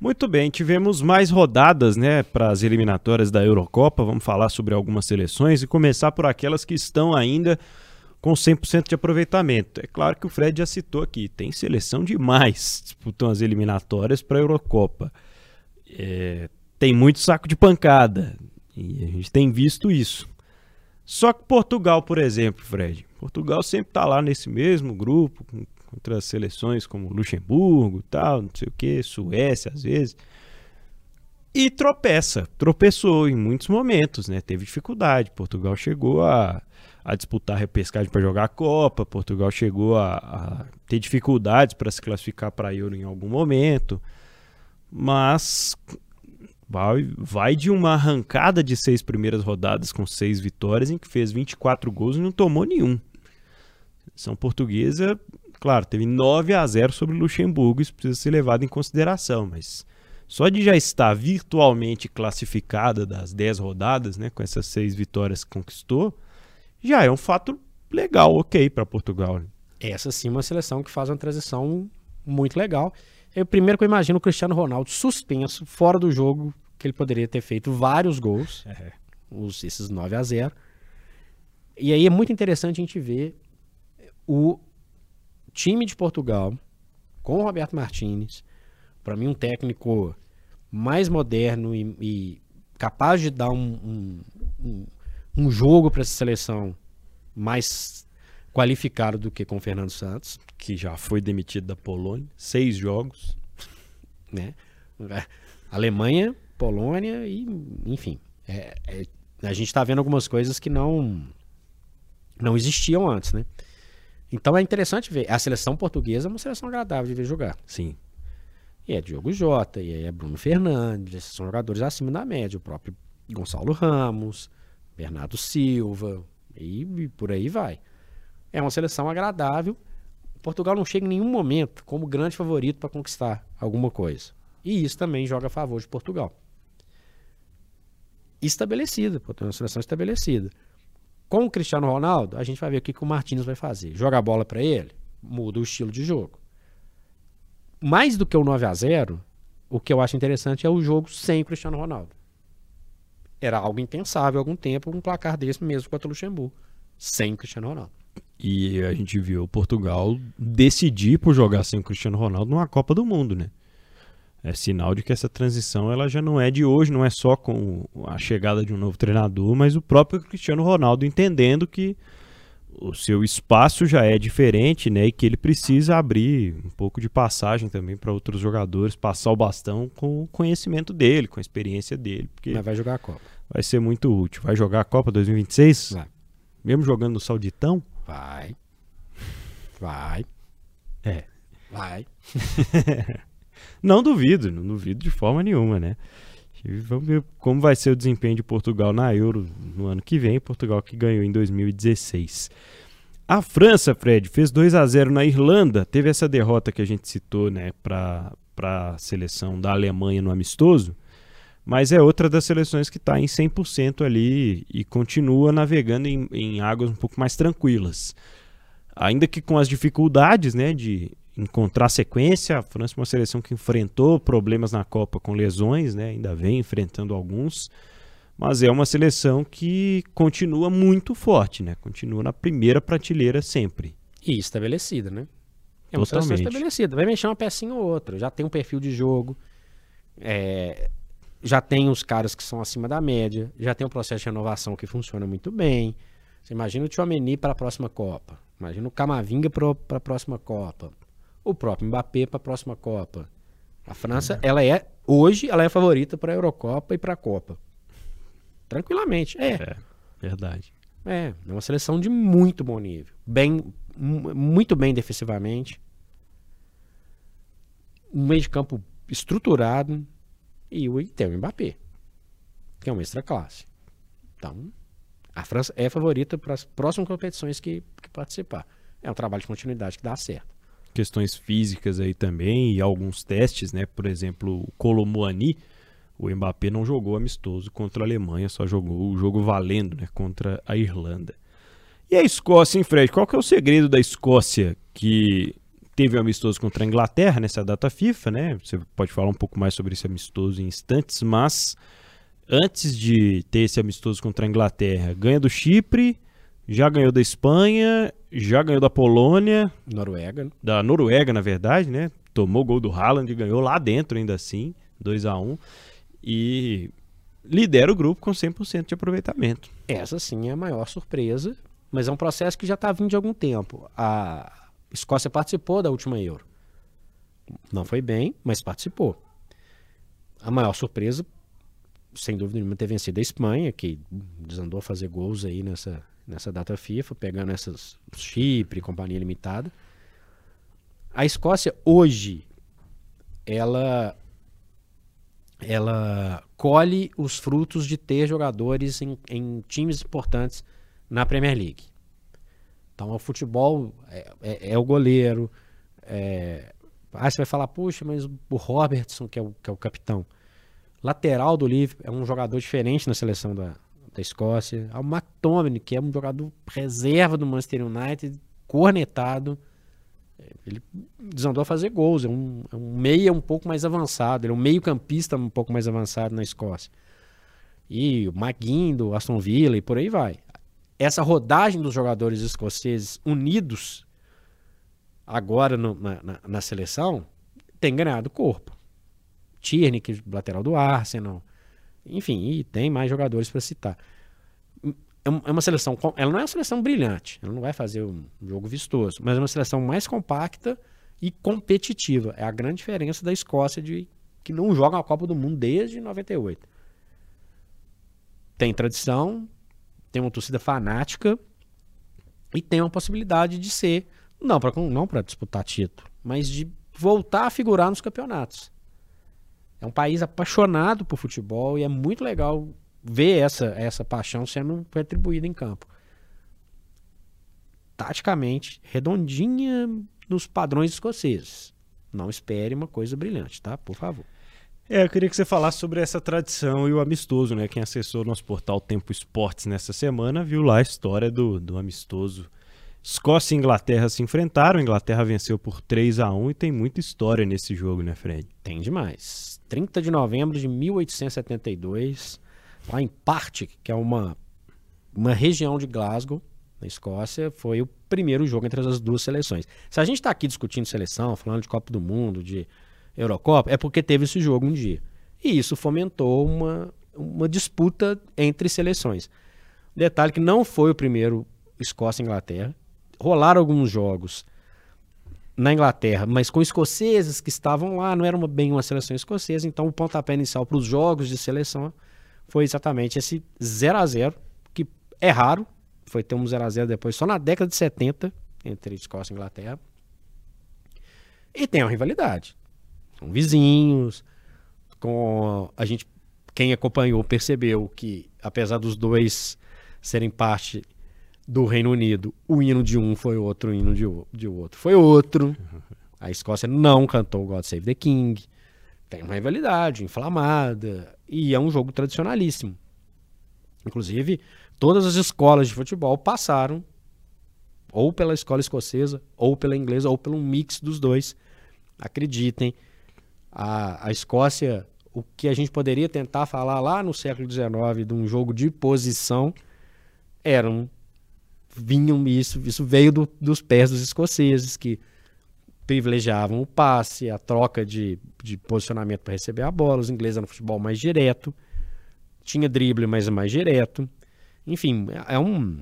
Muito bem, tivemos mais rodadas, né, para as eliminatórias da Eurocopa. Vamos falar sobre algumas seleções e começar por aquelas que estão ainda com 100% de aproveitamento. É claro que o Fred já citou aqui, tem seleção demais *laughs* disputando as eliminatórias para a Eurocopa. É, tem muito saco de pancada e a gente tem visto isso. Só que Portugal, por exemplo, Fred, Portugal sempre está lá nesse mesmo grupo, com contra seleções como Luxemburgo, tal, não sei o que, Suécia às vezes. E tropeça, tropeçou em muitos momentos, né? Teve dificuldade. Portugal chegou a, a disputar a repescagem para jogar a Copa, Portugal chegou a, a ter dificuldades para se classificar para a Euro em algum momento, mas vai, vai de uma arrancada de seis primeiras rodadas com seis vitórias, em que fez 24 gols e não tomou nenhum. São portuguesa Claro, teve 9 a 0 sobre Luxemburgo, isso precisa ser levado em consideração, mas só de já estar virtualmente classificada das 10 rodadas, né, com essas seis vitórias que conquistou, já é um fato legal, ok, para Portugal. né? Essa sim é uma seleção que faz uma transição muito legal. O primeiro que eu imagino o Cristiano Ronaldo suspenso, fora do jogo, que ele poderia ter feito vários gols, É. os, esses 9 a 0 E aí é muito interessante a gente ver o time de Portugal com o Roberto Martinez, para mim um técnico mais moderno e, e capaz de dar um, um, um, um jogo para essa seleção mais qualificado do que com o Fernando Santos, Que já foi demitido da Polônia, seis jogos. né? Alemanha, Polônia e, enfim, é- é- a gente está vendo algumas coisas que não não existiam antes, né? Então é interessante ver. A seleção portuguesa é uma seleção agradável de ver jogar. Sim. E é Diogo Jota, e é Bruno Fernandes, são jogadores acima da média. O próprio Gonçalo Ramos, Bernardo Silva, e, e por aí vai. É uma seleção agradável. Portugal não chega em nenhum momento como grande favorito para conquistar alguma coisa. E isso também joga a favor de Portugal. Estabelecida, é uma seleção estabelecida. Com o Cristiano Ronaldo, a gente vai ver o que, que o Martins vai fazer. Joga a bola para ele, muda o estilo de jogo mais do que o 9 a 0 o que eu acho interessante é o jogo sem o Cristiano Ronaldo. Era algo impensável há algum tempo um placar desse mesmo contra o Luxemburgo, sem o Cristiano Ronaldo. E a gente viu Portugal decidir por jogar sem o Cristiano Ronaldo numa Copa do Mundo, né? É sinal de que essa transição ela já não é de hoje, não é só com a chegada de um novo treinador, mas o próprio Cristiano Ronaldo entendendo que o seu espaço já é diferente, né? E que ele precisa abrir um pouco de passagem também para outros jogadores, passar o bastão com o conhecimento dele, com a experiência dele, porque Mas vai jogar a Copa. vai ser muito útil. Vai jogar a Copa 2026? Vai. Mesmo jogando no Sauditão? Vai. Vai. É. Vai. *laughs* Não duvido, não duvido de forma nenhuma, né? Vamos ver como vai ser o desempenho de Portugal na Euro no ano que vem. Portugal que ganhou em 2016. A França, Fred, fez 2 a 0 na Irlanda. Teve essa derrota que a gente citou, né, para a seleção da Alemanha no amistoso. Mas é outra das seleções que está em 100% ali e continua navegando em, em águas um pouco mais tranquilas. Ainda que com as dificuldades né, de encontrar sequência. A França é uma seleção que enfrentou problemas na Copa com lesões, né? ainda vem enfrentando alguns, mas é uma seleção que continua muito forte, né? continua na primeira prateleira sempre. E estabelecida, né? É uma Totalmente. seleção estabelecida. Vai mexer uma pecinha ou outra. Já tem um perfil de jogo, é... já tem os caras que são acima da média, já tem um processo de renovação que funciona muito bem. Você imagina o Tchouameni para a próxima Copa. Imagina o Camavinga para a próxima Copa o próprio Mbappé para a próxima Copa. A França, uhum. ela é hoje, ela é favorita para a Eurocopa e para a Copa. Tranquilamente, é. É, verdade. É, é uma seleção de muito bom nível, bem, muito bem defensivamente, um meio de campo estruturado e o tem o Mbappé, que é uma extra classe. Então, a França é favorita para as próximas competições que, que participar. É um trabalho de continuidade que dá certo questões físicas aí também e alguns testes, né? Por exemplo, o Colomuani, o Mbappé não jogou amistoso contra a Alemanha, só jogou o jogo valendo, né? Contra a Irlanda. E a Escócia, hein, Fred? Qual que é o segredo da Escócia que teve um amistoso contra a Inglaterra nessa data FIFA, né? Você pode falar um pouco mais sobre esse amistoso em instantes, mas antes de ter esse amistoso contra a Inglaterra, ganha do Chipre, já ganhou da Espanha, já ganhou da Polônia. Noruega. Da Noruega, na verdade, né? Tomou o gol do Haaland e ganhou lá dentro ainda assim, 2 a 1 E lidera o grupo com 100% de aproveitamento. Essa sim é a maior surpresa, mas é um processo que já está vindo de algum tempo. A Escócia participou da última Euro. Não foi bem, mas participou. A maior surpresa, sem dúvida nenhuma, ter vencido a Espanha, que desandou a fazer gols aí nessa, nessa data FIFA, pegando essas Chipre, companhia limitada. A Escócia hoje ela ela colhe os frutos de ter jogadores em, em times importantes na Premier League. Então, o futebol é, é, é o goleiro. É... Ah, você vai falar, puxa, mas o Robertson, que é o, que é o capitão, lateral do Liverpool, é um jogador diferente na seleção da, da Escócia, ao McTominay, que é um jogador reserva do Manchester United, cornetado. Ele desandou a fazer gols, é um, é um meia um pouco mais avançado, ele é um meio campista um pouco mais avançado na Escócia. E o McGinn do Aston Villa e por aí vai. Essa rodagem dos jogadores escoceses unidos agora no, na, na, na, seleção tem ganhado corpo. Tierney, que é lateral do Arsenal, enfim, e tem mais jogadores para citar. É, é uma seleção, ela não é uma seleção brilhante, ela não vai fazer um jogo vistoso, mas é uma seleção mais compacta e competitiva. É a grande diferença da Escócia de que não joga a Copa do Mundo desde 98. Tem tradição, tem uma torcida fanática e tem uma possibilidade de ser, não para não para disputar título, mas de voltar a figurar nos campeonatos. É um país apaixonado por futebol e é muito legal ver essa, essa paixão sendo retribuída em campo. Taticamente, redondinha nos padrões escoceses. Não espere uma coisa brilhante, tá? Por favor. É, eu queria que você falasse sobre essa tradição e o amistoso, né? Quem acessou nosso portal Tempo Esportes nessa semana viu lá a história do, do amistoso Escócia e Inglaterra se enfrentaram. A Inglaterra venceu por 3 a 1 e tem muita história nesse jogo, né, Fred? Tem demais. 30 de novembro de 1872, lá em Partick, que é uma, uma região de Glasgow, na Escócia, foi o primeiro jogo entre as duas seleções. Se a gente está aqui discutindo seleção, falando de Copa do Mundo, de Eurocopa, é porque teve esse jogo um dia. E isso fomentou uma, uma disputa entre seleções. Detalhe que não foi o primeiro Escócia-Inglaterra rolaram alguns jogos na Inglaterra, mas com escoceses que estavam lá, não era uma, bem uma seleção escocesa, então o pontapé inicial para os jogos de seleção foi exatamente esse 0 a 0 que é raro, foi ter um 0 a 0 depois só na década de 70 entre Escócia e Inglaterra. E tem uma rivalidade. São vizinhos, com a gente quem acompanhou percebeu que, apesar dos dois serem parte do Reino Unido, o hino de um foi outro, o hino de, de outro foi outro. *laughs* A Escócia não cantou God Save the King. Tem uma rivalidade inflamada e é um jogo tradicionalíssimo. Inclusive, todas as escolas de futebol passaram ou pela escola escocesa, ou pela inglesa, ou pelo mix dos dois. Acreditem, a, a Escócia, o que a gente poderia tentar falar lá no século XIX de um jogo de posição, eram vinham isso, isso veio do, dos pés dos escoceses que privilegiavam o passe, a troca de, de posicionamento para receber a bola. Os ingleses eram futebol mais direto, tinha drible, mas é mais direto. Enfim, é um,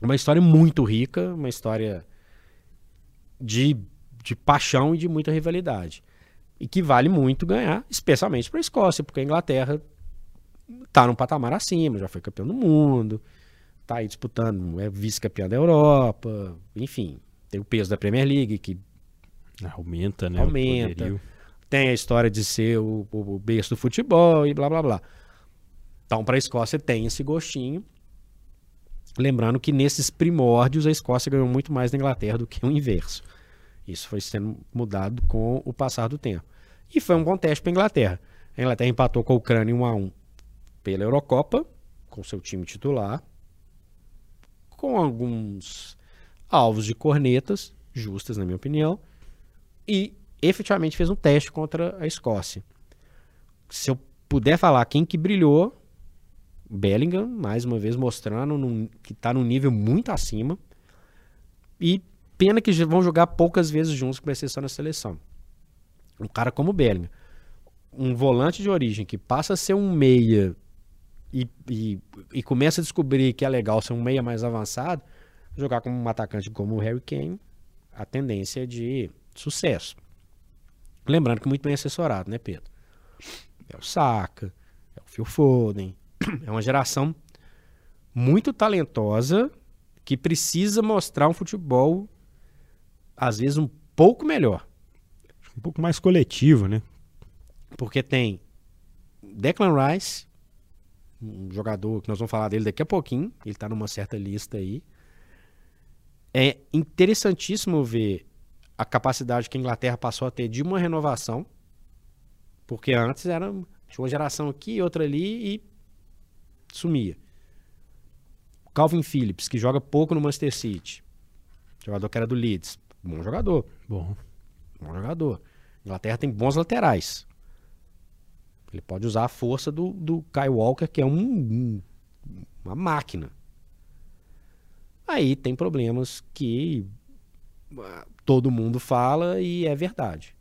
uma história muito rica, uma história de, de paixão e de muita rivalidade. E que vale muito ganhar, especialmente para a Escócia, porque a Inglaterra está num patamar acima, já foi campeão do mundo, está aí disputando, é vice-campeão da Europa, enfim, tem o peso da Premier League que aumenta, né? Aumenta. Tem a história de ser o, o, o berço do futebol e blá blá blá. Então, para a Escócia tem esse gostinho. Lembrando que nesses primórdios a Escócia ganhou muito mais da Inglaterra do que o inverso. Isso foi sendo mudado com o passar do tempo. E foi um bom teste para a Inglaterra. A Inglaterra empatou com a Ucrânia 1 a 1 pela Eurocopa, com seu time titular, com alguns alvos de cornetas, justas na minha opinião, e efetivamente fez um teste contra a Escócia. Se eu puder falar quem que brilhou, Bellingham, mais uma vez mostrando num, que está num nível muito acima. E pena que vão jogar poucas vezes juntos, vai ser só na seleção. Um cara como Bellingham, um volante de origem que passa a ser um meia e, e, e começa a descobrir que é legal ser um meia mais avançado, jogar como um atacante como o Harry Kane, a tendência é de sucesso. Lembrando que muito bem assessorado, né, Pedro? É o Saka, é o Phil Foden, é uma geração muito talentosa que precisa mostrar um futebol, às vezes, um pouco melhor. Um pouco mais coletivo, né? Porque tem Declan Rice, um jogador que nós vamos falar dele daqui a pouquinho, ele está numa certa lista aí. É interessantíssimo ver a capacidade que a Inglaterra passou a ter de uma renovação, porque antes era uma geração aqui, outra ali, e sumia. Calvin Phillips, que joga pouco no Manchester City. Jogador que era do Leeds. Bom jogador. Bom. Bom jogador. Inglaterra tem bons laterais. Ele pode usar a força do, do Kyle Walker, que é um, um, uma máquina. Aí tem problemas que ah, todo mundo fala e é verdade.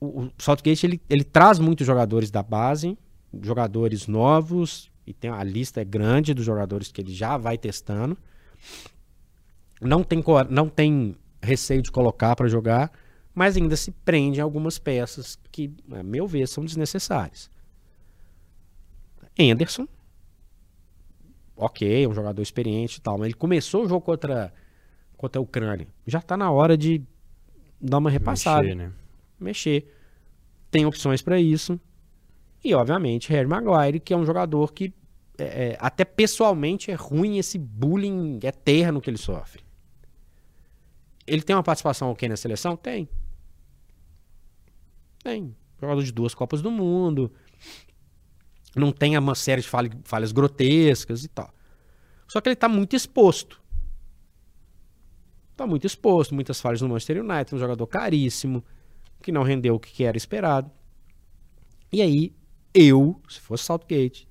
O, o Southgate ele, ele traz muitos jogadores da base, jogadores novos, e tem a lista é grande dos jogadores que ele já vai testando. Não tem, não tem receio de colocar para jogar, mas ainda se prende em algumas peças que, a meu ver, são desnecessárias. Anderson, ok, é um jogador experiente e tal, mas ele começou o jogo contra, contra a Ucrânia. Já está na hora de dar uma repassada. Mexer, né? Mexer. Tem opções para isso. E, obviamente, Harry Maguire, que é um jogador que é, é, até pessoalmente é ruim esse bullying eterno que ele sofre. Ele tem uma participação ok na seleção? Tem. Tem. Jogador de duas Copas do Mundo. Não tem uma série de falhas, falhas grotescas e tal. Só que ele está muito exposto. Está muito exposto. Muitas falhas no Manchester United. Um jogador caríssimo. Que não rendeu o que era esperado. E aí eu, se fosse Southgate,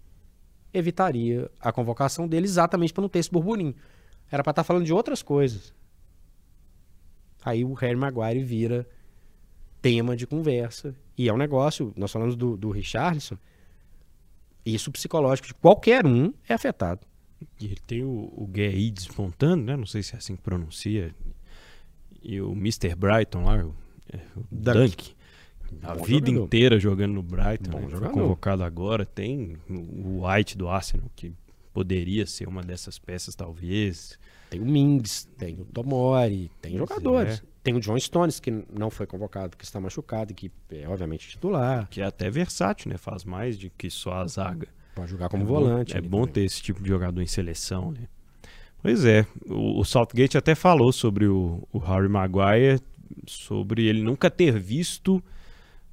evitaria a convocação dele exatamente para não ter esse burburinho. Era para estar tá falando de outras coisas. Aí o Harry Maguire vira tema de conversa. E é um negócio, nós falamos do, do Richarlison, isso psicológico de qualquer um é afetado. E ele tem o, o Guerri despontando, né? Não sei se é assim que pronuncia. E o Mr. Brighton lá, o, é, o Dunk. Dunk a Bom vida jogador. inteira jogando no Brighton, Bom né? Foi convocado agora. Tem o White do Arsenal, que poderia ser uma dessas peças, talvez. Tem o Mings, tem o Tomori, tem pois jogadores. É. Tem o John Stones, que não foi convocado porque está machucado, e que é obviamente titular. Que é até versátil, né? Faz mais de que só a zaga. Pode jogar como é volante. Bom, é bom também. ter esse tipo de jogador em seleção, né? Pois é, o, o Southgate até falou sobre o, o Harry Maguire, sobre ele nunca ter visto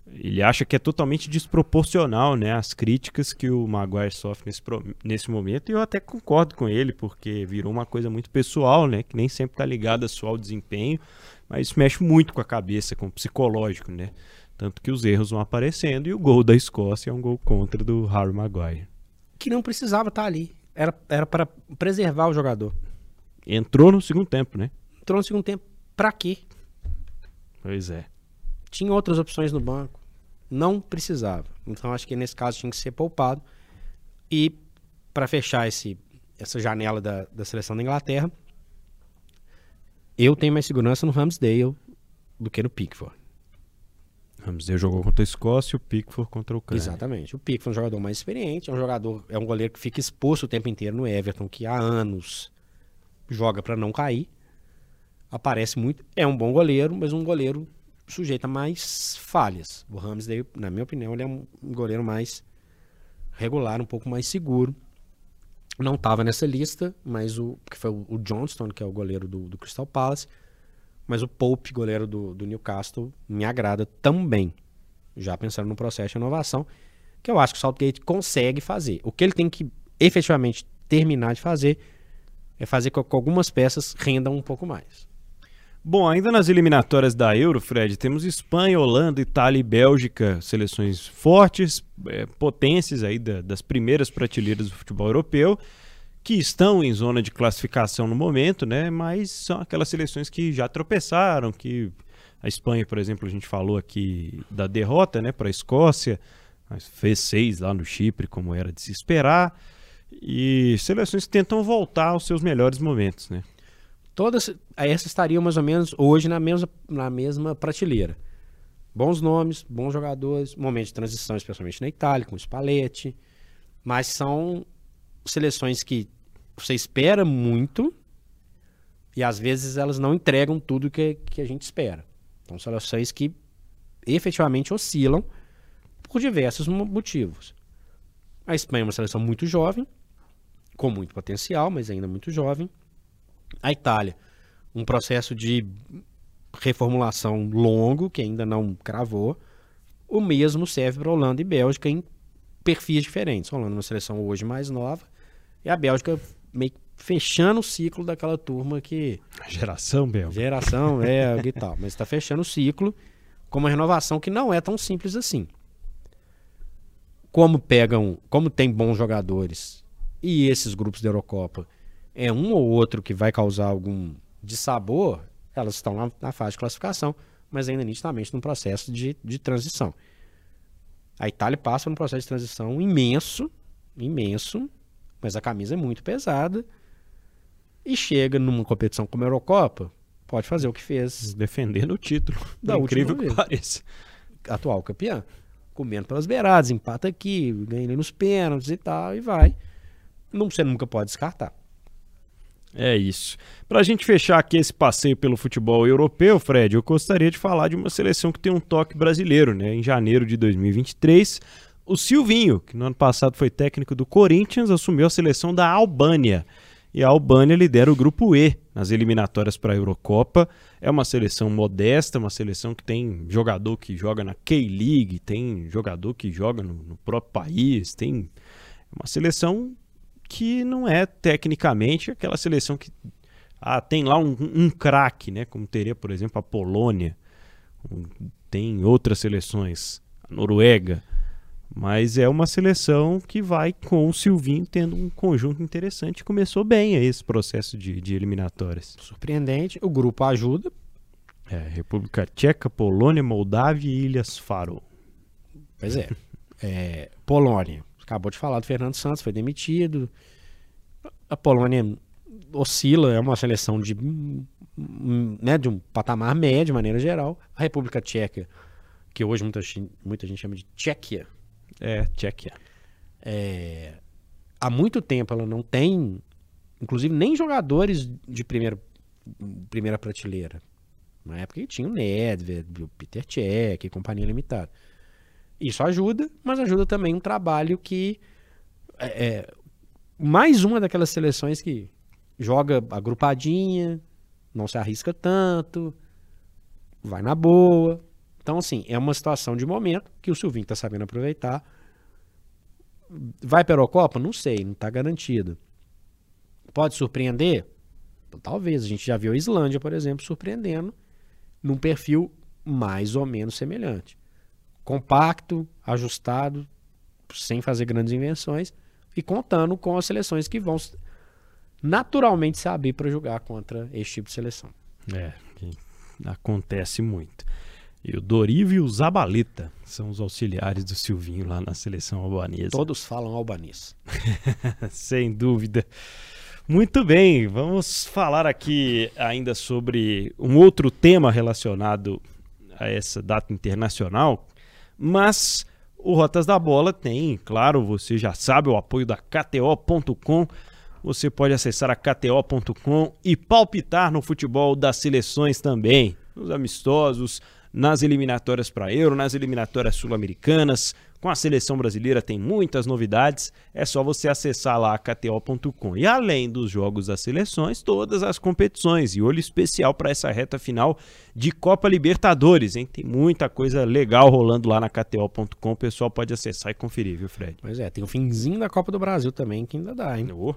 ele acha que é totalmente desproporcional né, as críticas que o Maguire sofre nesse, nesse momento, e eu até concordo com ele, porque virou uma coisa muito pessoal, né, que nem sempre está ligada só ao desempenho, mas isso mexe muito com a cabeça, com o psicológico, né? Tanto que os erros vão aparecendo e o gol da Escócia é um gol contra do Harry Maguire. Que não precisava estar tá ali. Era, era para preservar o jogador. Entrou no segundo tempo, né? Entrou no segundo tempo. Pra quê? Pois é. Tinha outras opções no banco. Não precisava. Então acho que nesse caso tinha que ser poupado. E para fechar esse, essa janela da, da seleção da Inglaterra, eu tenho mais segurança no Ramsdale do que no Pickford. Ramsdale jogou contra a Escócia e o Pickford contra o Ucrânia. Exatamente. O Pickford é um jogador mais experiente, é um jogador, é um goleiro que fica exposto o tempo inteiro no Everton, que há anos joga para não cair. Aparece muito, é um bom goleiro, mas um goleiro sujeito a mais falhas. O Ramsdale, na minha opinião, ele é um goleiro mais regular, um pouco mais seguro. Não estava nessa lista, mas o que foi o Johnston, que é o goleiro do, do Crystal Palace, mas o Pope, goleiro do, do, Newcastle, me agrada também. Já pensando no processo de inovação, que eu acho que o Southgate consegue fazer. O que ele tem que efetivamente terminar de fazer é fazer com que algumas peças rendam um pouco mais. Bom, ainda nas eliminatórias da Euro, Fred, temos Espanha, Holanda, Itália e Bélgica, seleções fortes, é, potências aí da, das primeiras prateleiras do futebol europeu, que estão em zona de classificação no momento, né? Mas são aquelas seleções que já tropeçaram, que a Espanha, por exemplo, a gente falou aqui da derrota, né, para a Escócia, fez seis lá no Chipre, como era de se esperar, e seleções que tentam voltar aos seus melhores momentos, né? Todas essas estariam mais ou menos hoje na mesma, na mesma prateleira. Bons nomes, bons jogadores, momento de transição, especialmente na Itália, com o Spalletti. Mas são seleções que você espera muito e às vezes elas não entregam tudo que, que a gente espera. Então, seleções que efetivamente oscilam por diversos motivos. A Espanha é uma seleção muito jovem, com muito potencial, mas ainda muito jovem. A Itália, um processo de reformulação longo, que ainda não cravou. O mesmo serve para Holanda e Bélgica em perfis diferentes. A Holanda é uma seleção hoje mais nova e a Bélgica meio fechando o ciclo daquela turma que. Geração Bélgica. Geração, é, *laughs* e tal. Mas está fechando o ciclo com uma renovação que não é tão simples assim. Como pegam, como tem bons jogadores e esses grupos da Eurocopa é um ou outro que vai causar algum dissabor, elas estão na, na fase de classificação, mas ainda nitidamente num processo de, de transição. A Itália passa num processo de transição imenso, imenso, mas a camisa é muito pesada e chega numa competição como a Eurocopa, pode fazer o que fez. Defendendo o título, da incrível que pareça. Atual campeão. Comendo pelas beiradas, empata aqui, ganha nos pênaltis e tal, e vai. Não, você nunca pode descartar. É isso. Para a gente fechar aqui esse passeio pelo futebol europeu, Fred, eu gostaria de falar de uma seleção que tem um toque brasileiro, né? Em janeiro de 2023, o Silvinho, que no ano passado foi técnico do Corinthians, assumiu a seleção da Albânia. E a Albânia lidera o grupo E nas eliminatórias para a Eurocopa. É uma seleção modesta, uma seleção que tem jogador que joga na K-League, tem jogador que joga no, no próprio país, tem uma seleção que não é tecnicamente aquela seleção que ah, tem lá um, um craque, né? Como teria, por exemplo, a Polônia, tem outras seleções, a Noruega, mas é uma seleção que vai com o Silvinho tendo um conjunto interessante. Começou bem esse processo de, de eliminatórias. Surpreendente. O grupo ajuda. É, República Tcheca, Polônia, Moldávia e Ilhas Faro. Pois é. é Polônia acabou de falar do Fernando Santos, foi demitido. A Polônia oscila, é uma seleção de, né, de um patamar médio, de maneira geral. A República Tcheca, que hoje muita, muita gente chama de Tchequia. É, Tchequia. É, há muito tempo ela não tem, inclusive, nem jogadores de primeira, primeira prateleira. Na época que tinha o Nedved, o Peter Cech e companhia limitada. Isso ajuda, mas ajuda também um trabalho que é, é mais uma daquelas seleções que joga agrupadinha, não se arrisca tanto, vai na boa. Então, assim, é uma situação de momento que o Silvinho está sabendo aproveitar. Vai para a Eurocopa? Não sei, não está garantido. Pode surpreender? Talvez. A gente já viu a Islândia, por exemplo, surpreendendo num perfil mais ou menos semelhante. Compacto, ajustado, sem fazer grandes invenções e contando com as seleções que vão naturalmente saber para jogar contra esse tipo de seleção. É, acontece muito. E o Dorivo e o Zabaleta são os auxiliares do Silvinho lá na seleção albanesa. Todos falam albanês. *laughs* Sem dúvida. Muito bem, vamos falar aqui ainda sobre um outro tema relacionado a essa data internacional, mas o Rotas da Bola tem, claro, você já sabe, o apoio da KTO.com. Você pode acessar a KTO.com e palpitar no futebol das seleções também, nos amistosos, nas eliminatórias para Euro, nas eliminatórias sul-americanas, com a seleção brasileira tem muitas novidades, é só você acessar lá a KTO.com. E além dos jogos das seleções, todas as competições. E olho especial para essa reta final de Copa Libertadores, hein? Tem muita coisa legal rolando lá na KTO.com. O pessoal pode acessar e conferir, viu, Fred? Pois é, tem o finzinho da Copa do Brasil também que ainda dá, hein? Oh.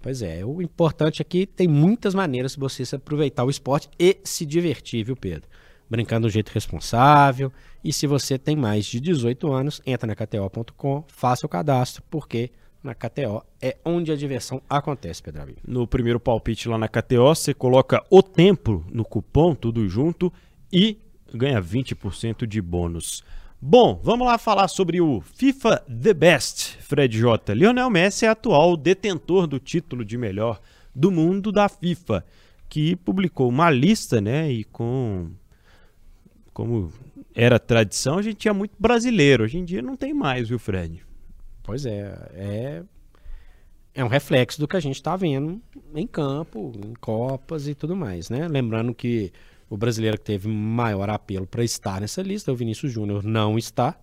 Pois é, o importante é tem muitas maneiras de você aproveitar o esporte e se divertir, viu, Pedro? Brincando do jeito responsável. E se você tem mais de 18 anos, entra na KTO.com, faça o cadastro, porque na KTO é onde a diversão acontece, Pedro Amigo. No primeiro palpite lá na KTO, você coloca o tempo no cupom, tudo junto, e ganha 20% de bônus. Bom, vamos lá falar sobre o FIFA The Best, Fred J. Lionel Messi é atual detentor do título de melhor do mundo da FIFA, que publicou uma lista, né, e com como era tradição, a gente tinha muito brasileiro. Hoje em dia não tem mais, viu, Fred? Pois é, é, é um reflexo do que a gente está vendo em campo, em Copas e tudo mais, né? Lembrando que o brasileiro que teve maior apelo para estar nessa lista, o Vinícius Júnior, não está.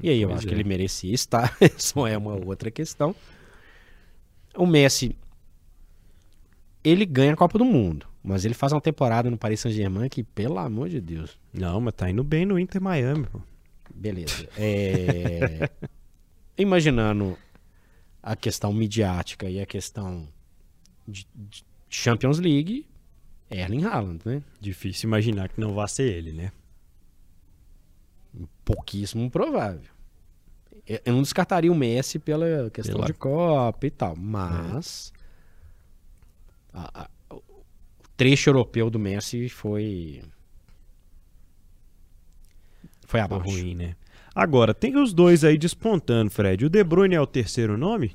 E aí eu pois acho é. que ele merecia estar, *laughs* só é uma outra questão. O Messi, ele ganha a Copa do Mundo. Mas ele faz uma temporada no Paris Saint-Germain que, pelo amor de Deus. Não, mas tá indo bem no Inter Miami, pô. Beleza. É... *laughs* Imaginando a questão midiática e a questão de, de Champions League, Erling Haaland, né? Difícil imaginar que não vá ser ele, né? Pouquíssimo provável. Eu não descartaria o Messi pela questão pela... de Copa e tal, mas é. a, a, trecho europeu do Messi foi. Foi abaixo. ruim, né? Agora, tem os dois aí despontando, Fred. O De Bruyne é o terceiro nome?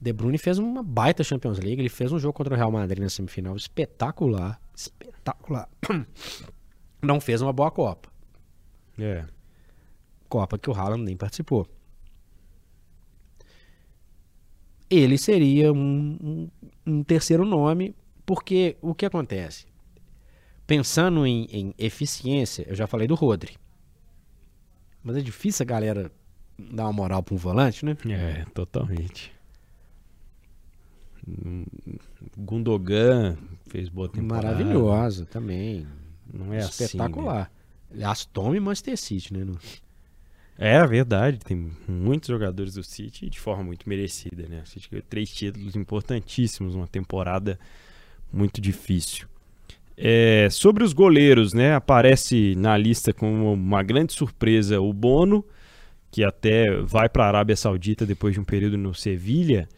De Bruyne fez uma baita Champions League. Ele fez um jogo contra o Real Madrid na semifinal espetacular. Espetacular. *coughs* Não fez uma boa Copa. É. Copa que o Haaland nem participou. Ele seria um, um, um terceiro nome porque o que acontece? Pensando em, em eficiência, eu já falei do Rodri. Mas é difícil a galera dar uma moral para um volante, né? É, totalmente. Gundogan fez boa temporada. Maravilhosa também. Não é Espetacular. Assim, né? Aliás, tome Manchester City, né? É verdade, tem muitos jogadores do City de forma muito merecida, né? O City ganhou três títulos importantíssimos, uma temporada muito difícil. É, sobre os goleiros, né? Aparece na lista como uma grande surpresa o Bono, que até vai para a Arábia Saudita depois de um período no Sevilha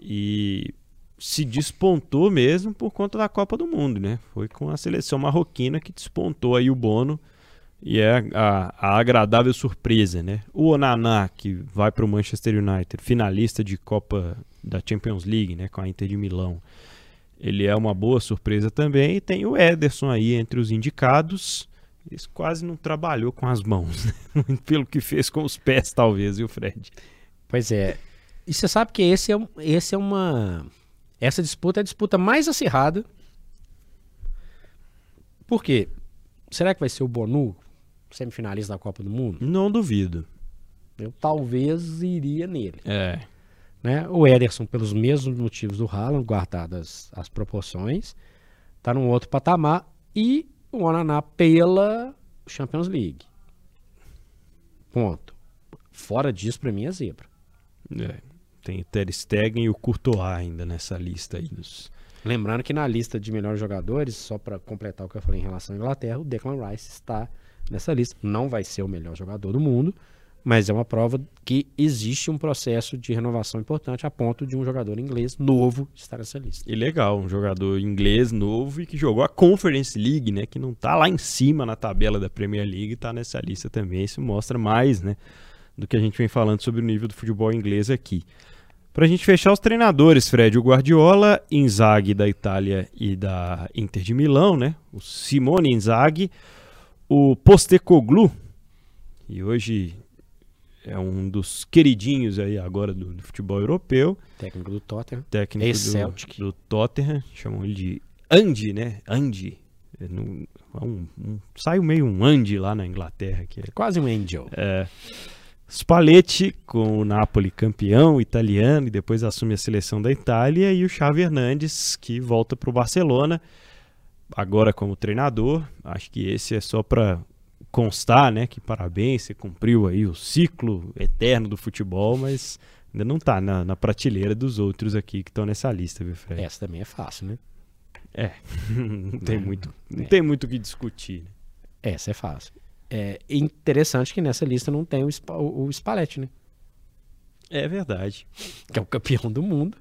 e se despontou mesmo por conta da Copa do Mundo, né? Foi com a seleção marroquina que despontou aí o Bono e é a, a agradável surpresa, né? O Onaná, que vai para o Manchester United, finalista de Copa da Champions League, né? Com a Inter de Milão ele é uma boa surpresa também. E tem o Ederson aí entre os indicados. Ele quase não trabalhou com as mãos, né? *laughs* pelo que fez com os pés, talvez, viu, Fred? Pois é. E você sabe que esse é, esse é uma. Essa disputa é a disputa mais acirrada Por quê? Será que vai ser o Bonu, semifinalista da Copa do Mundo? Não duvido. Eu talvez iria nele. É. Né? O Ederson, pelos mesmos motivos do Haaland, guardadas as proporções, tá num outro patamar. E o Onaná pela Champions League. Ponto. Fora disso, pra mim é zebra. é. Tem o Ter Stegen e o Courtois ainda nessa lista aí dos... Lembrando que na lista de melhores jogadores, só para completar o que eu falei em relação à Inglaterra, o Declan Rice está nessa lista. Não vai ser o melhor jogador do mundo, mas é uma prova que existe um processo de renovação importante a ponto de um jogador inglês novo estar nessa lista. E legal, um jogador inglês novo e que jogou a Conference League, né? Que não tá lá em cima na tabela da Premier League, tá nessa lista também. Isso mostra mais, né? Do que a gente vem falando sobre o nível do futebol inglês aqui. Pra gente fechar os treinadores, Fred, o Guardiola, Inzaghi da Itália e da Inter de Milão, né? O Simone Inzaghi, o Postecoglou, e hoje é um dos queridinhos aí agora do, do futebol europeu, Técnico do Tottenham. técnico do, do Tottenham, chamam ele de Andy, né? Andy. É é um- um- saiu meio um Andy lá na Inglaterra, que é Quase um angel. Spalletti com o Napoli campeão italiano e depois assume a seleção da Itália e o Xavi Hernandes que volta para o Barcelona agora como treinador. Acho que esse é só para constar, né, que parabéns, você cumpriu aí o ciclo eterno do futebol, mas ainda não tá na, na prateleira dos outros aqui que estão nessa lista, viu, Fred? Essa também é fácil, né? *laughs* não tem É. muito, não É. tem muito o que discutir. né? Essa é fácil. É interessante que nessa lista não tem o, Spa, o, Spalletti, né? É verdade. Que é o campeão do mundo.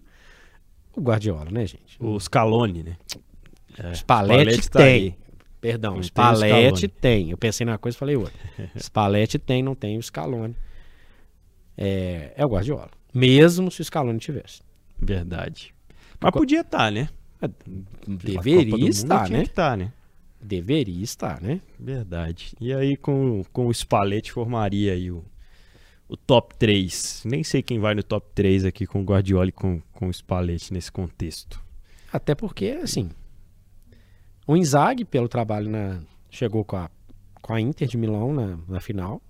O Guardiola, né, gente? O Scaloni, né? O Spalletti, tá tem. aí. Perdão, tem o Spalletti tem. Eu pensei numa coisa e falei outra. *laughs* Spalletti tem, não tem o Scaloni. É, é o Guardiola. Mesmo se o Scaloni tivesse. Verdade. Mas Co- podia estar, né? Do Deveria estar, né? estar, né? Deveria estar, né? Verdade. E aí com, com o Spalletti formaria aí o, o top 3. Nem sei quem vai no top 3 aqui com o Guardiola e com, com o Spalletti nesse contexto. Até porque, assim, o Inzaghi, pelo trabalho na. Chegou com a, com a Inter de Milão na, na final.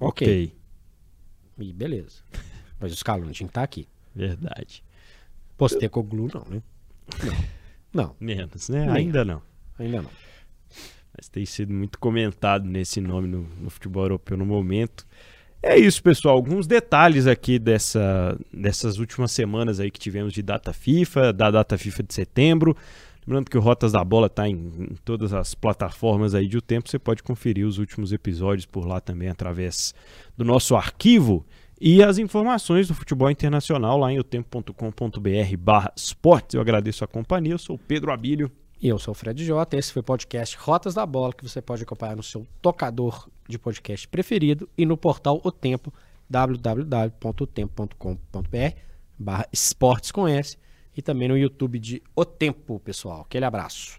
Ok. E beleza. *laughs* Mas o Scaloni tinha que estar aqui. Verdade. Postecoglou não, né? Não. Não, Menos, né? Nem. Ainda não. ainda não. Mas tem sido muito comentado nesse nome no, no futebol europeu no momento. É isso, pessoal. Alguns detalhes aqui dessa, dessas últimas semanas aí que tivemos de data FIFA, da data FIFA de setembro. Lembrando que o Rotas da Bola está em, em todas as plataformas aí de o tempo. Você pode conferir os últimos episódios por lá também através do nosso arquivo. E as informações do futebol internacional lá em otempo.com.br barra esportes. Eu agradeço a companhia. Eu sou o Pedro Abílio. E eu sou o Fred Jota. Esse foi o podcast Rotas da Bola, que você pode acompanhar no seu tocador de podcast preferido e no portal O Tempo, www.otempo.com.br barra esportes com S e também no YouTube de O Tempo, pessoal. Aquele abraço.